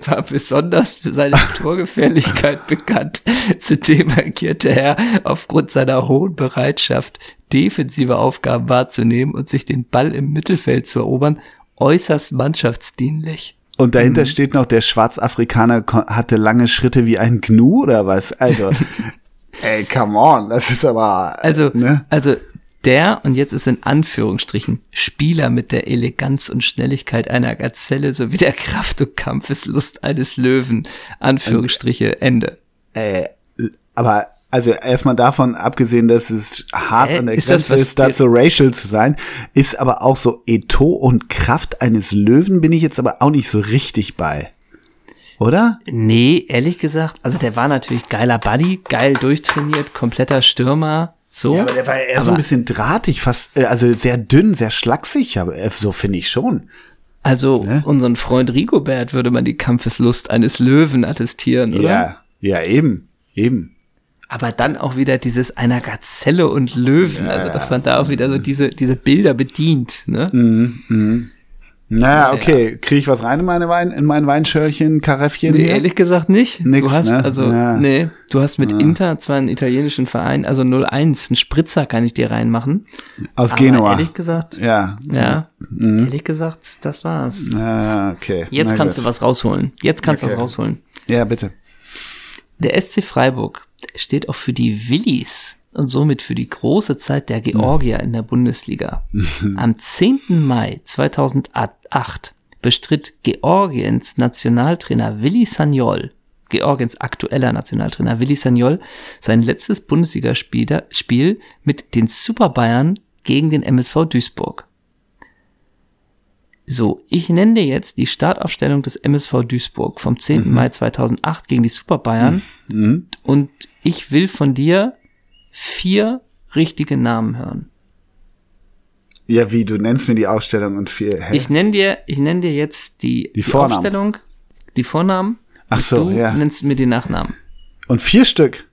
War besonders für seine Torgefährlichkeit bekannt. Zudem agierte er aufgrund seiner hohen Bereitschaft, defensive Aufgaben wahrzunehmen und sich den Ball im Mittelfeld zu erobern, äußerst mannschaftsdienlich. Und Mhm. dahinter steht noch, der Schwarzafrikaner hatte lange Schritte wie ein Gnu oder was? Also, ey, come on, das ist aber, Also, ne? also der, und jetzt ist in Anführungsstrichen, Spieler mit der Eleganz und Schnelligkeit einer Gazelle sowie der Kraft und Kampfeslust eines Löwen. Anführungsstriche, Ende. Äh, aber also erstmal davon abgesehen, dass es hart Hä? an der Ist das, Grenze was ist, da so racial zu sein, ist aber auch so Eto und Kraft eines Löwen bin ich jetzt aber auch nicht so richtig bei. Oder? Nee, ehrlich gesagt, also der war natürlich geiler Buddy, geil durchtrainiert, kompletter Stürmer, so. Ja, aber der war eher so ein bisschen drahtig, fast, äh, also sehr dünn, sehr schlaksig, aber äh, so finde ich schon. Also Ne? unseren Freund Rigobert würde man die Kampfeslust eines Löwen attestieren, oder? Ja, ja, eben, eben. Aber dann auch wieder dieses einer Gazelle und Löwen, also dass man da auch wieder so diese, diese Bilder bedient, ne? Mhm. Naja, okay, kriege ich was rein in meine Wein, in mein Weinschörlchen, Kareffchen Nee, hier? ehrlich gesagt nicht. Nix, du hast ne? also, Ja. nee, du hast mit Inter zwar einen italienischen Verein, also 01, einen Spritzer kann ich dir reinmachen. Aus Aber Genua. ehrlich gesagt, Ja, ja, ehrlich gesagt, das war's. ah, okay. Jetzt Na kannst gut. du was rausholen. Jetzt kannst du Okay. was rausholen. Ja, bitte. Der SC Freiburg steht auch für die Willis und somit für die große Zeit der Georgier in der Bundesliga. Am 10. Mai 2008 bestritt Georgiens Nationaltrainer Willi Sagnol, Georgiens aktueller Nationaltrainer Willi Sagnol, sein letztes Bundesligaspiel mit den Super Bayern gegen den MSV Duisburg. So, ich nenne dir jetzt die Startaufstellung des MSV Duisburg vom 10. Mai 2008 gegen die Super Bayern und ich will von dir vier richtige Namen hören. Ja, wie, du nennst mir die Aufstellung und viel, hä? Ich nenne dir, ich nenne dir jetzt die, Die Vornamen. Aufstellung, die Vornamen. Ach so, du ja. nennst mir die Nachnamen. Und vier Stück?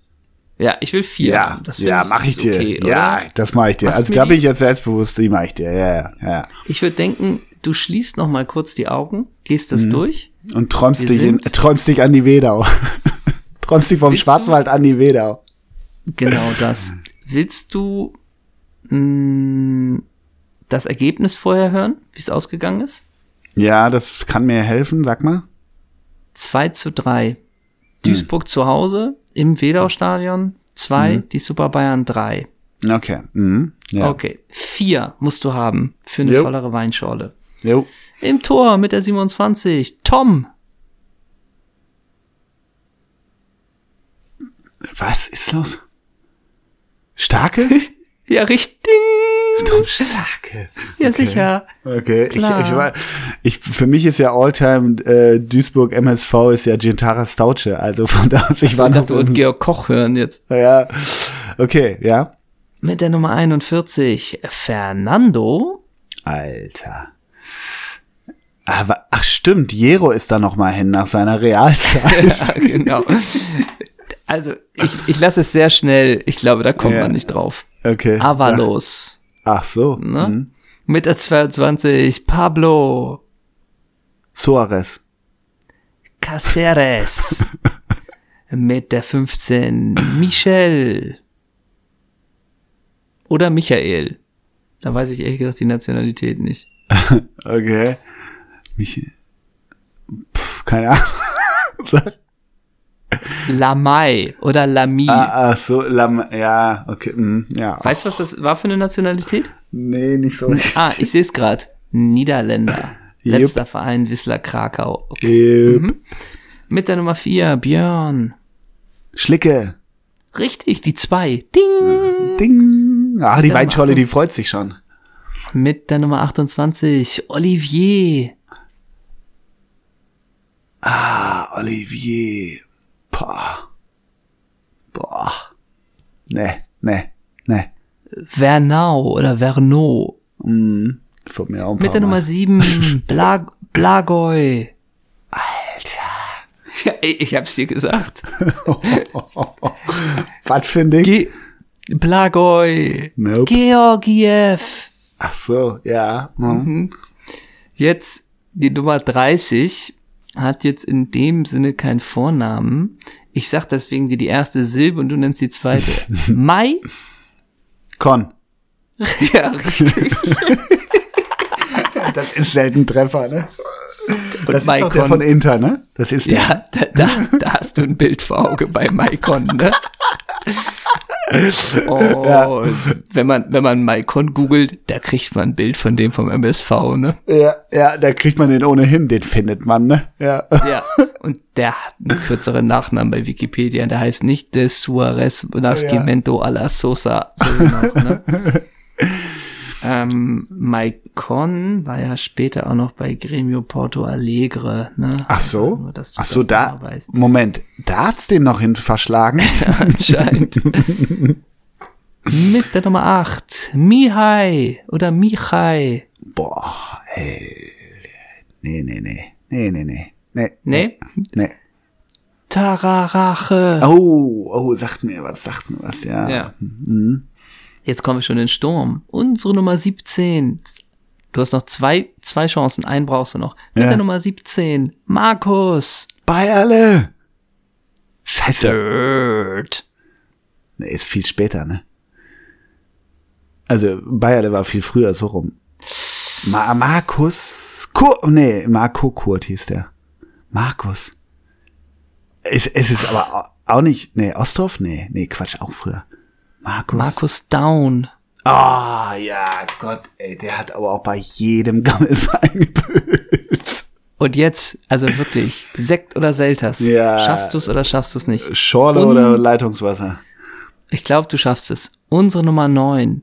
Ja, ich will vier. Ja, haben. Das ja, mach ich ist dir. okay, ja, das mache ich dir. Machst also da die? bin ich jetzt selbstbewusst, die mache ich dir. Ja, ja. Ich würde denken, du schließt noch mal kurz die Augen, gehst Mhm. das durch. Und träumst dich, in, träumst dich an die Wedau. träumst dich vom Willst du- Schwarzwald an die Wedau. Genau das. Willst du mh, das Ergebnis vorher hören, wie es ausgegangen ist? Ja, das kann mir helfen, sag mal. 2 zu 3. Duisburg zu Hause im Wedau-Stadion 2, die Super Bayern 3. Okay. Mhm. Ja. Okay, 4 musst du haben für eine Jo. vollere Weinschorle. Jo. Im Tor mit der 27, Tom. Was ist los? Starke? Ja, richtig. Tom Starke. Ja, sicher. Okay, ich, Klar. ich, war, ich, für mich ist ja Alltime äh, Duisburg MSV ist ja Gintara Stauche, also von da aus, ich Ich war noch dachte, du wolltest Georg Koch hören jetzt. ja, okay, ja, Mit der Nummer 41, Fernando. Alter. Aber, ach stimmt, Jero ist da noch mal hin nach seiner Realzeit. Ja, genau. Also, ich, ich lasse es sehr schnell. Ich glaube, da kommt Ja. man nicht drauf. Okay. Avalos. Ach so. Ne? Mhm. Mit der 22, Pablo. Suarez. Caceres. Mit der 15, Michel. Oder Michael. Da weiß ich ehrlich gesagt die Nationalität nicht. Okay. Mich, pff, keine Ahnung. Lamai oder Lamy. ah, ach so, Lam, ja, okay, mm, ja. Weißt du, was das war für eine Nationalität? Nee, nicht so. Ah, ich sehe es gerade. Niederländer. Letzter Verein Wissler Krakau. Okay. Jupp. Mhm. Mit der Nummer 4, Björn. Schlicke. Richtig, die 2. Ding. Ding. Ah, die Weinscholle, die freut sich schon. Mit der Nummer 28, Olivier. Ah, Olivier. Boah. Boah. Ne, ne, ne. Vernau oder Verno. Mm, von mir auch Mit der. Nummer 7, Blag Blagoj. Alter. Ja, ich hab's dir gesagt. Was ein Ding? Ge Blagoj. Nope. Georgiev. Ach so, ja. Mhm. hm. Jetzt die Nummer 30 hat jetzt in dem Sinne keinen Vornamen. Ich sag deswegen dir die erste Silbe und du nennst die zweite. Mai? Con. Ja, richtig. Das ist selten Treffer, ne? Und Das ist doch der Maikon. von Inter, ne? Das ist der. Ja, da, da, da hast du ein Bild vor Auge bei Maikon, ne? Oh, wenn man, wenn man Maikon googelt, da kriegt man ein Bild von dem vom MSV, ne? Ja, ja, da kriegt man den ohnehin, den findet man, ne? Ja. Ja. Und der hat einen kürzeren Nachnamen bei Wikipedia. Der heißt nicht de Suarez Nascimento a la Sosa. So noch, ne? ähm, Maikon war ja später auch noch bei Gremio Porto Alegre, ne? Ach so? Nur, dass du Ach so, da. mal weißt. Moment, da hat's den noch hin verschlagen. Anscheinend. Mit der Nummer 8. Mihai oder Michai. Boah, ey. Nee, nee, nee. Nee, nee, nee. Nee. Nee? Nee. Tararache. Oh, oh, sagt mir was, sagt mir was, ja. Ja. Jetzt kommen wir schon in den Sturm. Unsere Nummer 17. Du hast noch zwei, zwei Chancen. Einen brauchst du noch. Mit Ja. der Nummer 17. Markus. Bei alle. Scheiße. Third. Nee, ist viel später, ne? Also, Bayerle war viel früher, so rum. Ma Markus Kur nee, Marco Kurt hieß der. Markus. Es, es ist aber au- auch nicht, nee, Ostroff? Nee, nee, Quatsch, auch früher. Markus. Markus Down. Ah, ja, Gott, ey, der hat aber auch bei jedem Gammelverein gebüßt. Und jetzt, also wirklich, Sekt oder Selters. Ja. Schaffst du es oder schaffst du es nicht? Schorle Und- oder Leitungswasser? Ich glaube, du schaffst es. Unsere Nummer 9.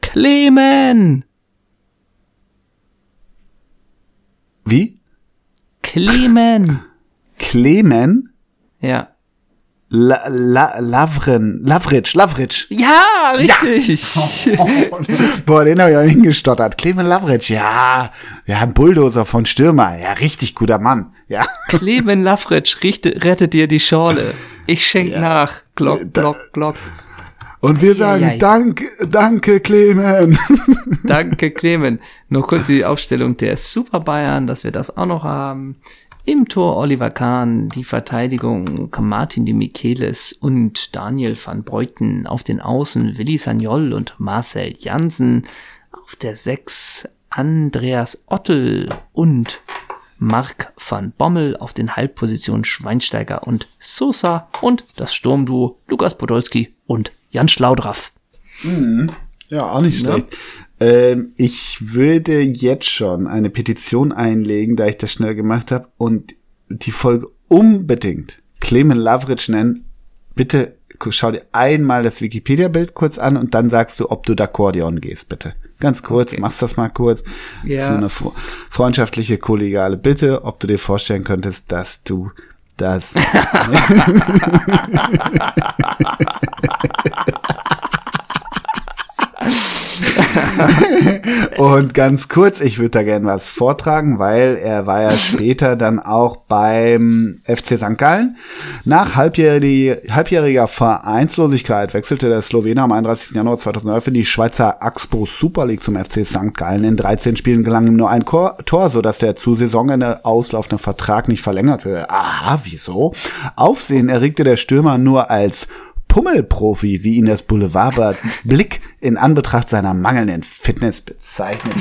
Clemen. Wie? Clemen. Clemen? ja. La, la, Lavren, Lavric, Lavric. Ja, richtig. Boah, den habe ich auch hingestottert. Clemen Lavric, ja. Ja, ein Bulldozer von Stürmer. Ja, richtig guter Mann. Ja. Clemen Lafritsch richte, rettet dir die Schorle. Ich schenk nach. Glock, glock, glock. Und wir sagen, Eieiei. danke, danke, Clemen. Danke, Clemen. Nur kurz die Aufstellung der Super Bayern, dass wir das auch noch haben. Im Tor Oliver Kahn, die Verteidigung Martin de Michelis und Daniel van Breuten. Auf den Außen Willi Sagnol und Marcel Jansen. Auf der Sechs Andreas Ottel und Mark van Bommel. Auf den Halbpositionen Schweinsteiger und Sosa. Und das Sturmduo Lukas Podolski und Jan Schlaudraff. Ja, auch nicht schlecht. Ähm, ich würde jetzt schon eine Petition einlegen, da ich das schnell gemacht habe und die Folge unbedingt Clemen Lavric nennen. Bitte schau dir einmal das Wikipedia-Bild kurz an und dann sagst du, ob du d'Akkordeon gehst, bitte. Ganz kurz, Okay. machst das mal kurz. Ja. So eine fre- freundschaftliche, kollegiale Bitte, ob du dir vorstellen könntest, dass du das Und ganz kurz, ich würde da gerne was vortragen, weil er war ja später dann auch beim FC St. Gallen. Nach halbjährige, halbjähriger Vereinslosigkeit wechselte der Slowene am 31. Januar 2011 in die Schweizer Axpo Super League zum FC St. Gallen. In 13 Spielen gelang ihm nur ein Tor, sodass der zu Saisonende auslaufende Vertrag nicht verlängert wurde. Aha, wieso? Aufsehen erregte der Stürmer nur als Pummelprofi, wie ihn das Boulevardblatt Blick in Anbetracht seiner mangelnden Fitness bezeichnete.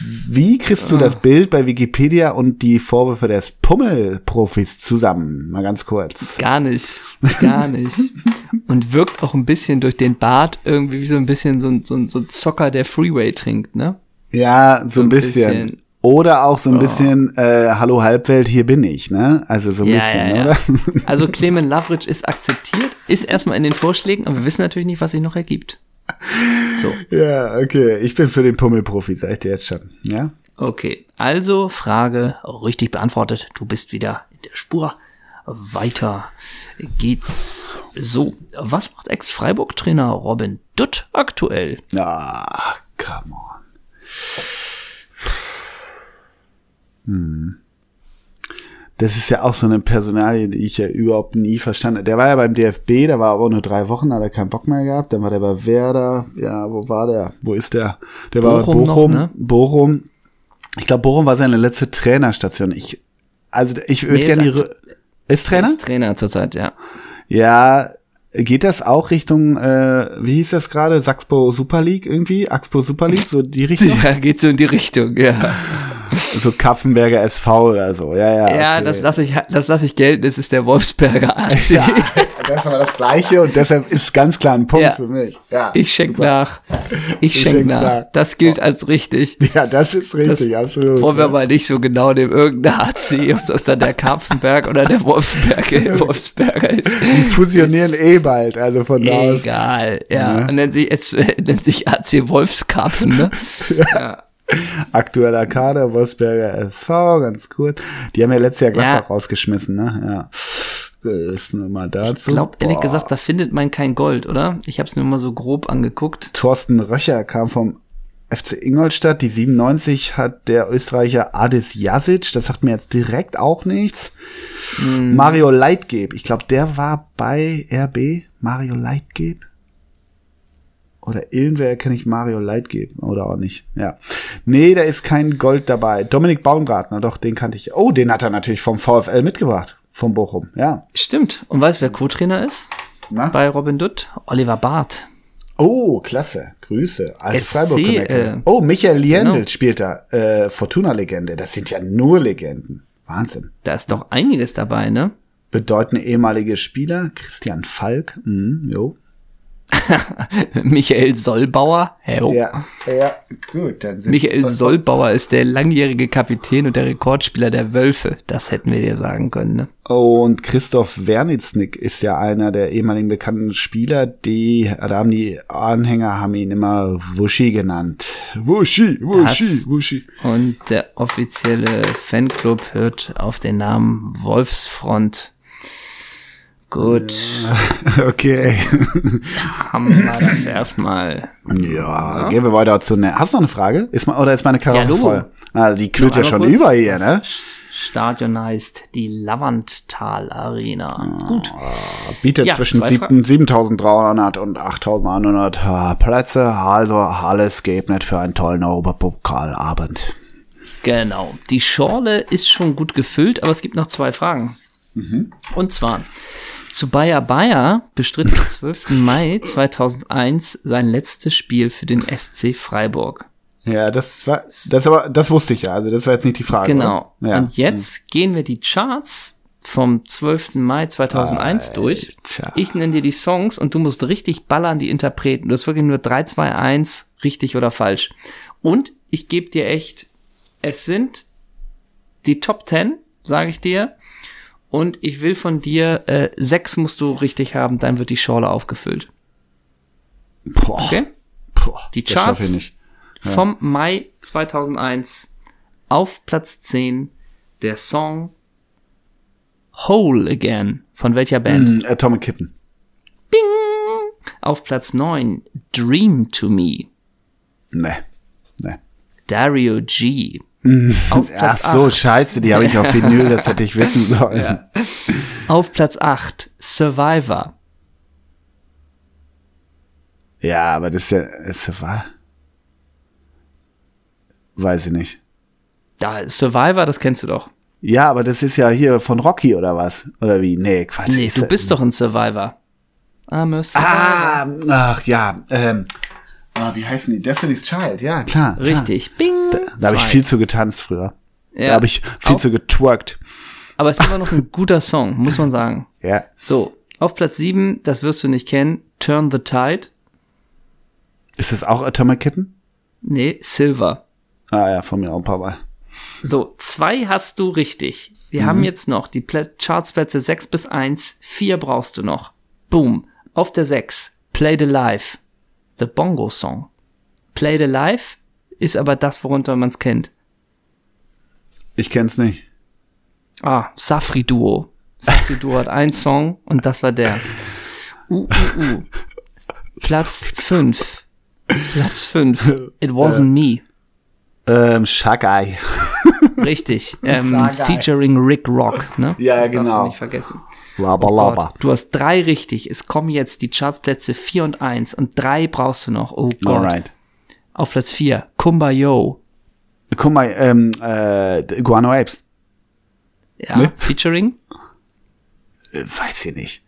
Wie kriegst du das Bild bei Wikipedia und die Vorwürfe des Pummelprofis zusammen? Mal ganz kurz. Gar nicht. Gar nicht. Und wirkt auch ein bisschen durch den Bart irgendwie wie so ein bisschen so ein, so ein, so ein Zocker, der Freeway trinkt, ne? Ja, so, ein ein bisschen. bisschen. Oder auch so ein bisschen, äh, Hallo Halbwelt, hier bin ich, ne? Also so ein bisschen, oder? Also Clemen Lavric ist akzeptiert, ist erstmal in den Vorschlägen, aber wir wissen natürlich nicht, was sich noch ergibt. So, ja, okay. Ich bin für den Pummelprofi, sag ich dir jetzt schon. Ja? okay. Also Frage richtig beantwortet. Du bist wieder in der Spur. Weiter geht's so. Was macht Ex-Freiburg-Trainer Robin Dutt aktuell? Ah, come on. Hm. Das ist ja auch so eine Personalie, die ich ja überhaupt nie verstanden habe. Der war ja beim DFB, da war aber nur drei Wochen, hat er keinen Bock mehr gehabt. Dann war der bei Werder. Ja, wo war der? Wo ist der? Der war bei Bochum noch, Bochum. ne? Bochum. Ich glaube, Bochum war seine letzte Trainerstation. Ich, also ich würde Nee, gerne die. ist Trainer? Ist Trainer zurzeit, ja. Ja, geht das auch Richtung, äh, wie hieß das gerade? Saxpo Super League irgendwie? Axpo Super League, so die Richtung? Ja, geht so in die Richtung, ja. so Kapfenberger SV oder so. Ja, ja. Ja, okay. das lasse ich, das lasse ich gelten. Das ist der Wolfsberger AC. Ja, das ist aber das Gleiche und deshalb ist ganz klar ein Punkt Ja. für mich. Ja. Ich schenk nach. Ich schenk schenkst nach. nach. Das gilt als richtig. ja, das ist richtig, absolut. Wollen wir mal nicht so genau dem irgendeiner AC, ob das dann der Karpfenberg oder der Wolfsberger, Wolfsberger ist. Die fusionieren eh bald, also von da aus. Egal, ja. Ja. Und nennt sich, es nennt sich AC Wolfskarpfen, ne? ja. Aktueller Kader, Wolfsberger SV, ganz kurz. Die haben ja letztes Jahr Gladbach Ja. rausgeschmissen, ne? Ja. Ist nur mal dazu. Ich glaube, ehrlich gesagt, da findet man kein Gold, oder? Ich habe es mir mal so grob angeguckt. Thorsten Röcher kam vom FC Ingolstadt. Die 97 hat der Österreicher Adis Jasic. Das sagt mir jetzt direkt auch nichts. Hm. Mario Leitgeb. Ich glaube, der war bei RB. Mario Leitgeb. Oder irgendwer kenne ich Mario Leitgeb. Oder auch nicht. Ja. Nee, da ist kein Gold dabei. Dominik Baumgartner, doch, den kannte ich. Oh, den hat er natürlich vom VfL mitgebracht. Vom Bochum. Ja. Stimmt. Und weißt du, wer Co-Trainer ist? Na? Bei Robin Dutt? Oliver Barth. Oh, klasse. Grüße. Alte Freiburg äh. Oh, Michael Liendl genau. spielt da. Äh, Fortuna-Legende. Das sind ja nur Legenden. Wahnsinn. Da ist doch einiges dabei, ne? Bedeutende ehemalige Spieler. Christian Falk. Mhm, jo. Michael Sollbauer. Hä, oh. Ja, ja, gut. Dann sind Michael Sollbauer ist der langjährige Kapitän und der Rekordspieler der Wölfe. Das hätten wir dir sagen können, ne? Und Christoph Wernitznik ist ja einer der ehemaligen bekannten Spieler, die, da haben die Anhänger haben ihn immer Wuschi genannt. Wuschi, Das- Wuschi. Und der offizielle Fanclub hört auf den Namen Wolfsfront. Gut, Okay. haben wir das erstmal. Ja, gehen wir weiter zu ne. Hast du noch eine Frage? Ist mal, oder ist meine Karaffe Ja, voll? Ah, die Noch ja schon über hier, ne? Stadion heißt die Lavanttal Arena. Gut. Bietet Ja, zwischen zwei sieben- 7300 und 8100 äh, Plätze. Also alles geebnet für einen tollen Europapokalabend. Genau. Die Schorle ist schon gut gefüllt, aber es gibt noch zwei Fragen. Und zwar, zu Bayer Bayer bestritt am 12. Mai 2001 sein letztes Spiel für den SC Freiburg. Ja, das war, das aber, das wusste ich ja. Also das war jetzt nicht die Frage. Genau. Ja. Und jetzt gehen wir die Charts vom 12. Mai 2001 durch. Alter. Ich nenne dir die Songs und du musst richtig ballern die Interpreten. Du hast wirklich nur 3, 2, 1, richtig oder falsch. Und ich gebe dir echt, es sind die Top 10, sage ich dir. Und ich will von dir, äh, sechs musst du richtig haben, dann wird die Schorle aufgefüllt. Boah, Okay? boah, Die Charts nicht. vom Mai 2001 auf Platz 10 der Song Whole Again. Von welcher Band? Hm, Atomic Kitten. Auf Platz 9 Dream to Me. Ne. Ne. Dario G. Auf Ach Platz so, 8. scheiße, die habe ich auf Vinyl, das hätte ich wissen sollen. Auf Platz 8 Survivor. Ja, aber das ist ja, ist wahr. Weiß ich nicht. Da, Survivor, das kennst du doch. Ja, aber das ist ja hier von Rocky oder was? Oder wie? Nee, Quatsch. Nee, du bist doch ein Survivor. I'm a Survivor. Ah, ach ja, ähm, ah, wie heißen die? Destiny's Child, ja, klar. klar. Richtig. Bing. Da habe ich viel zu getanzt früher. Ja. Da habe ich viel Auf- zu getwerkt. Aber es ist immer noch ein guter Song, muss man sagen. Ja. So, auf Platz 7, das wirst du nicht kennen, Turn the Tide. Ist das auch Atomic Kitten? Nee, Silver. Ah ja, von mir auch ein paar Mal. So, zwei hast du richtig. Wir Mhm. haben jetzt noch die Chartsplätze 6 bis 1. Vier brauchst du noch. Boom. Auf der 6. Play the Life. The Bongo Song. Play the Life ist aber das, worunter man es kennt. Ich kenn's nicht. Ah, Safri Duo. Safri Duo hat einen Song und das war der. Uh, uh, uh. Platz 5. Platz 5. It wasn't me. Ähm, Shagai. Richtig. Ähm, featuring Rick Rock. Ne? Ja, das darfst genau. du nicht vergessen. Laba Gott, laba. Du hast drei richtig. Es kommen jetzt die Chartsplätze 4 und 1 und drei brauchst du noch. Oh Gott. Alright. Auf Platz 4, Kumbayo. Mal, ähm, äh, Guano Apes. Ja, Ne? featuring Äh, weiß ich nicht.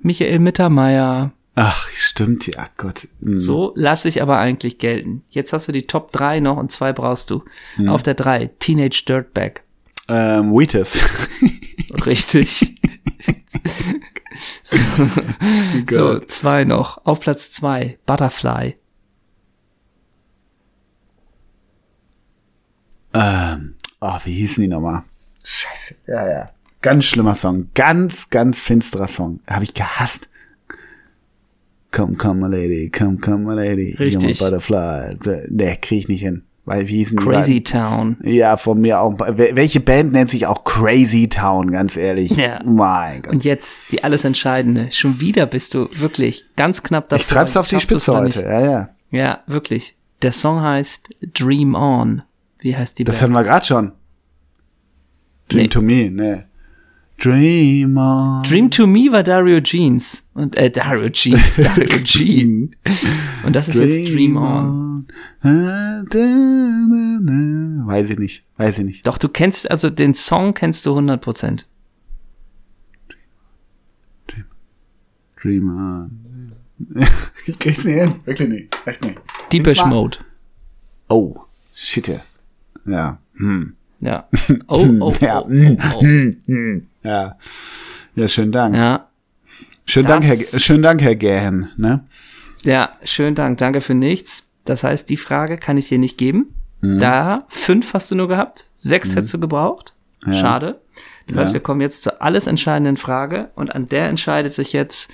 Michael Mittermeier. Ach, stimmt, ja, Gott. Hm. So lasse ich aber eigentlich gelten. Jetzt hast du die Top 3 noch und zwei brauchst du. Hm. Auf der 3, Teenage Dirtbag. Ähm, Wheatus. Richtig. so, so, zwei noch. Auf Platz 2, Butterfly. ähm, oh, wie hießen die nochmal? Scheiße. Ja, ja. Ganz schlimmer Song. Ganz, ganz finsterer Song. Habe ich gehasst. Come, come, my lady, come, come, my lady. Richtig. Butterfly. Nee, krieg ich nicht hin. Weil, wie hießen Crazy Town. Ja, von mir auch. Wel- Welche Band nennt sich auch Crazy Town, ganz ehrlich? Ja. Mein Gott. Und jetzt die alles Entscheidende. Schon wieder bist du wirklich ganz knapp davor. Ich treib's auf die Spitze heute. Ja, ja. Ja, wirklich. Der Song heißt Dream On. Wie heißt die Das Band? hatten wir gerade schon. Dream Nee. to me, ne. Dream on. Dream to Me war Dario Jeans. Und, äh, Dario Jeans, Dario G. Und das ist jetzt Dream On. Da. Weiß ich nicht. Weiß ich nicht. Doch, du kennst, also den Song kennst du 100%. Dream on. ich krieg's nicht hin. Wirklich nicht. Echt nicht. Deepish. Mode. Oh. Shit, ja. Ja. Hm. Ja. Oh, oh, oh, Ja. oh, oh. Ja. Ja, schönen Dank. Ja. Schönen Dank, Herr, schönen Dank, Herr Gähen, ne? Ja, schönen Dank. Danke für nichts. Das heißt, die Frage kann ich dir nicht geben. Mhm. Da fünf hast du nur gehabt. Sechs hättest du gebraucht. Schade. Das heißt, Ja. wir kommen jetzt zur alles entscheidenden Frage. Und an der entscheidet sich jetzt,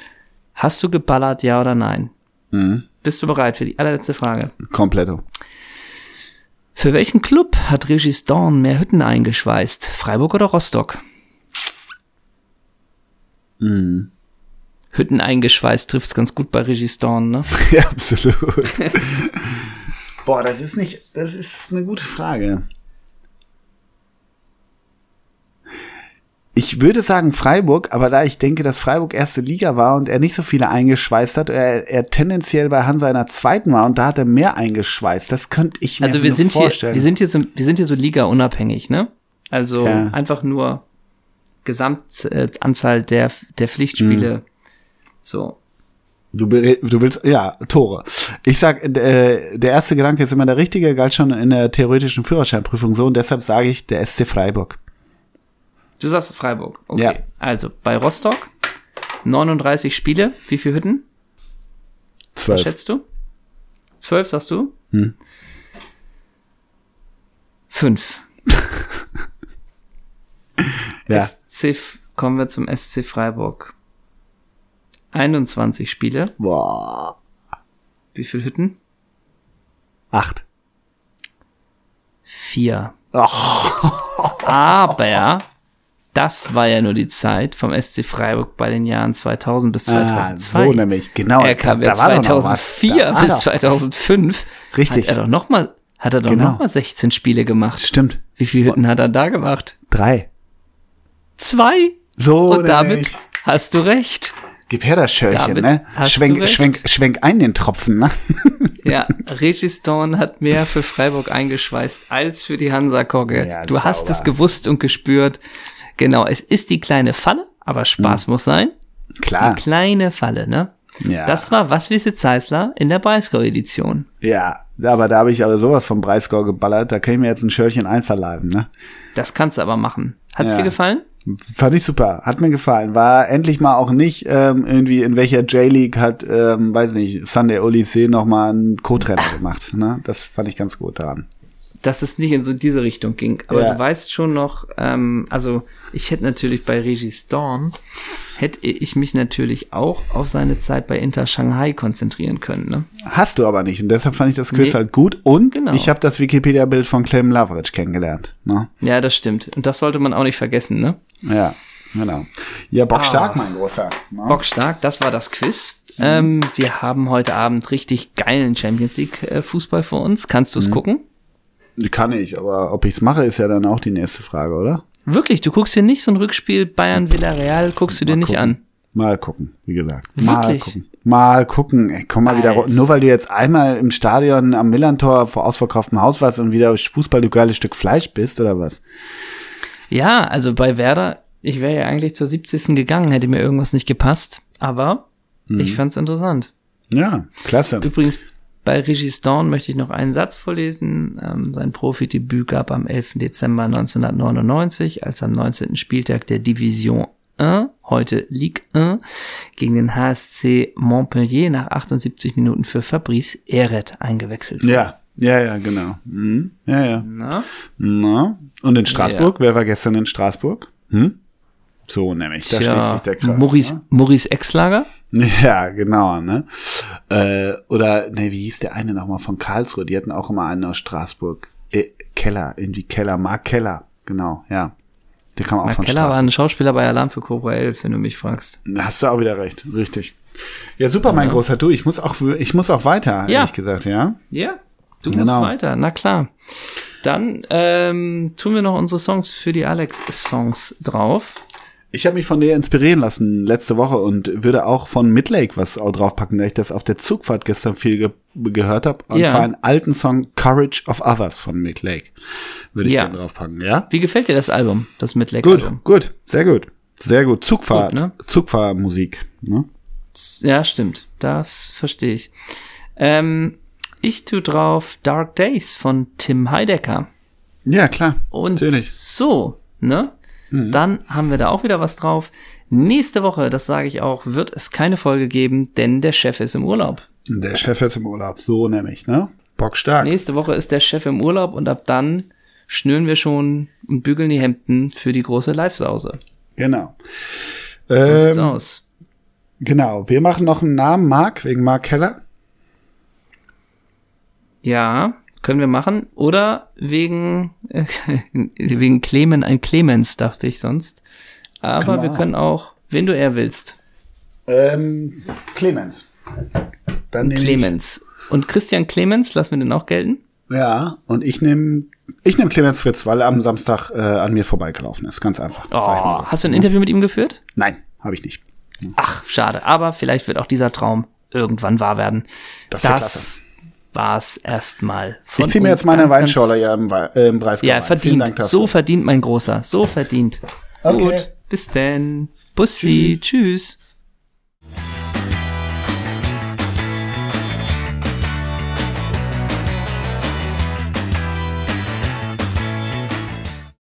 hast du geballert, ja oder nein? Mhm. Bist du bereit für die allerletzte Frage? Kompletto. Für welchen Club hat Regis Dorn mehr Hütten eingeschweißt? Freiburg oder Rostock? Mhm. Hütten eingeschweißt trifft's ganz gut bei Regis Dorn, ne? Ja, absolut. Boah, das ist nicht, das ist eine gute Frage. Ich würde sagen Freiburg, aber da ich denke, dass Freiburg erste Liga war und er nicht so viele eingeschweißt hat, er, er tendenziell bei Hansa in der zweiten war und da hat er mehr eingeschweißt. Das könnte ich mir Also wir sind hier, vorstellen. wir sind hier so, wir sind hier so Liga unabhängig, ne? Also Ja. einfach nur Gesamtanzahl der, der Pflichtspiele. Mhm. So. Du, du willst, ja, Tore. Ich sag, äh, der erste Gedanke ist immer der richtige, galt schon in der theoretischen Führerscheinprüfung so und deshalb sage ich der SC Freiburg. Du sagst Freiburg. Okay. Ja. Also bei Rostock 39 Spiele. Wie viele Hütten? Was Zwölf. schätzt du? Zwölf, sagst du? Hm. Fünf. Ja. SC, kommen wir zum SC Freiburg. 21 Spiele. Boah. Wie viele Hütten? Acht. Vier. Och. Aber das war ja nur die Zeit vom SC Freiburg bei den Jahren 2000 bis Ah, 2002. so nämlich, genau. Er kam ja da war doch noch was. 2004 Da war bis doch- 2005. Richtig. Hat er doch noch mal, hat er doch Genau. noch mal 16 Spiele gemacht. Stimmt. Wie viele Hütten hat er da gemacht? Drei. Zwei. So Und damit nämlich. hast du recht. Gib her das Schörchen, Damit ne? hast Schwenk, schwenk, schwenk ein den Tropfen, ne? Ja, Regis Dorn hat mehr für Freiburg eingeschweißt als für die Hansa Kogge. Ja, du hast sauber. es gewusst und gespürt. Genau, es ist die kleine Falle, aber Spaß muss sein. Klar. Die kleine Falle, ne? Ja. Das war Was wisset Zeisler in der Breisgau-Edition. Ja, aber da habe ich aber sowas vom Breisgau geballert, da kann ich mir jetzt ein Schörchen einverleiben, ne? Das kannst du aber machen. Hat's Ja. dir gefallen? Fand ich super, hat mir gefallen. War endlich mal auch nicht ähm, irgendwie in welcher J-League hat, ähm, weiß nicht, Sunday Olyssee noch mal einen Co-Trainer gemacht. Ne? Das fand ich ganz gut daran. Dass es nicht in so diese Richtung ging. Aber Ja. du weißt schon noch, ähm, also ich hätte natürlich bei Regis Dawn, hätte ich mich natürlich auch auf seine Zeit bei Inter Shanghai konzentrieren können. Ne? Hast du aber nicht und deshalb fand ich das Quiz Nee. halt gut und Genau. ich habe das Wikipedia-Bild von Clem Loveridge kennengelernt. Ne? Ja, das stimmt. Und das sollte man auch nicht vergessen. Ne? Ja, genau. Ja, Bock stark, mein Großer. Ne? Bockstark, das war das Quiz. Ähm, wir haben heute Abend richtig geilen Champions League äh, Fußball vor uns. Kannst du es gucken? Kann ich, aber ob ich's mache, ist ja dann auch die nächste Frage, oder? Wirklich, du guckst dir nicht so ein Rückspiel Bayern Villarreal, guckst du dir nicht gucken. an. Mal gucken, wie gesagt. Mal Wirklich? gucken. Mal gucken. Ey, komm mal wieder. Alter. Nur weil du jetzt einmal im Stadion am Millantor vor ausverkauftem Haus warst und wieder Fußball, du geiles Stück Fleisch bist, oder was? Ja, also bei Werder, ich wäre ja eigentlich zur 70. gegangen, hätte mir irgendwas nicht gepasst. Aber Mhm. ich fand's interessant. Ja, klasse. Übrigens, bei Regis Dawn möchte ich noch einen Satz vorlesen. Ähm, sein Profidebüt gab am 11. Dezember 1999, als am 19. Spieltag der Division 1, heute Ligue 1, gegen den HSC Montpellier nach 78 Minuten für Fabrice Eret eingewechselt wurde. Ja, ja, ja, genau. Mhm. Ja, ja. Na? Na? Und in Straßburg? Wer war gestern in Straßburg? Hm? So nämlich. Da schließt sich Tja, der Kreis. Maurice, ne? Maurice Exlager? Ja, genau, ne? Äh, oder, ne, wie hieß der eine nochmal von Karlsruhe? Die hatten auch immer einen aus Straßburg. Äh, Keller, irgendwie Keller, Mark Keller, genau, ja. Der kam auch Mark von Keller war Straßburg. ein Schauspieler bei Alarm für Cobra 11, wenn du mich fragst. Hast du auch wieder recht, richtig. Ja, super, mein großer Du. Ich muss auch, ich muss auch weiter, Ja. ehrlich gesagt, ja. Ja, du Genau. musst weiter, na klar. Dann ähm, tun wir noch unsere Songs für die Alex-Songs drauf. Ich habe mich von dir inspirieren lassen letzte Woche und würde auch von Midlake was auch draufpacken, da ich das auf der Zugfahrt gestern viel ge gehört habe. Und Ja. zwar einen alten Song Courage of Others von Midlake. Würde ich Ja. gerne draufpacken, ja? Wie gefällt dir das Album, das mit Gut, gut, sehr gut. Sehr gut. Zugfahrt, Gut, ne? Zugfahrmusik. Ne? Ja, stimmt. Das verstehe ich. Ähm, ich tue drauf Dark Days von Tim Heidecker. Ja, klar. Und Natürlich. so, ne? Dann haben wir da auch wieder was drauf. Nächste Woche, das sage ich auch, wird es keine Folge geben, denn der Chef ist im Urlaub. Der Chef ist im Urlaub, so nämlich, ne? Bockstark. Nächste Woche ist der Chef im Urlaub und ab dann schnüren wir schon und bügeln die Hemden für die große Live-Sause. Genau. So sieht's Ähm, aus. genau. Wir machen noch einen Namen, Mark, wegen Mark Keller. Ja, können wir machen. Oder wegen, äh, wegen Clemen ein Clemens, dachte ich sonst. Aber wir können auch, wenn du eher willst, Ähm, Clemens. Dann Clemens. Und Christian Clemens, lassen wir den auch gelten? Ja, und ich nehme ich nehm Clemens Fritz, weil er am Samstag äh, an mir vorbeigelaufen ist. Ganz einfach. Oh, hast du ein Interview mit ihm geführt? Nein, habe ich nicht. Ach, schade. Aber vielleicht wird auch dieser Traum irgendwann wahr werden. Das wär war's erstmal. von Ich ziehe mir jetzt meine Weinschorle ja im, äh, im Breisgau Ja, verdient. So verdient mein Großer. So verdient. Okay. Gut. Bis denn. Bussi. Tschüss.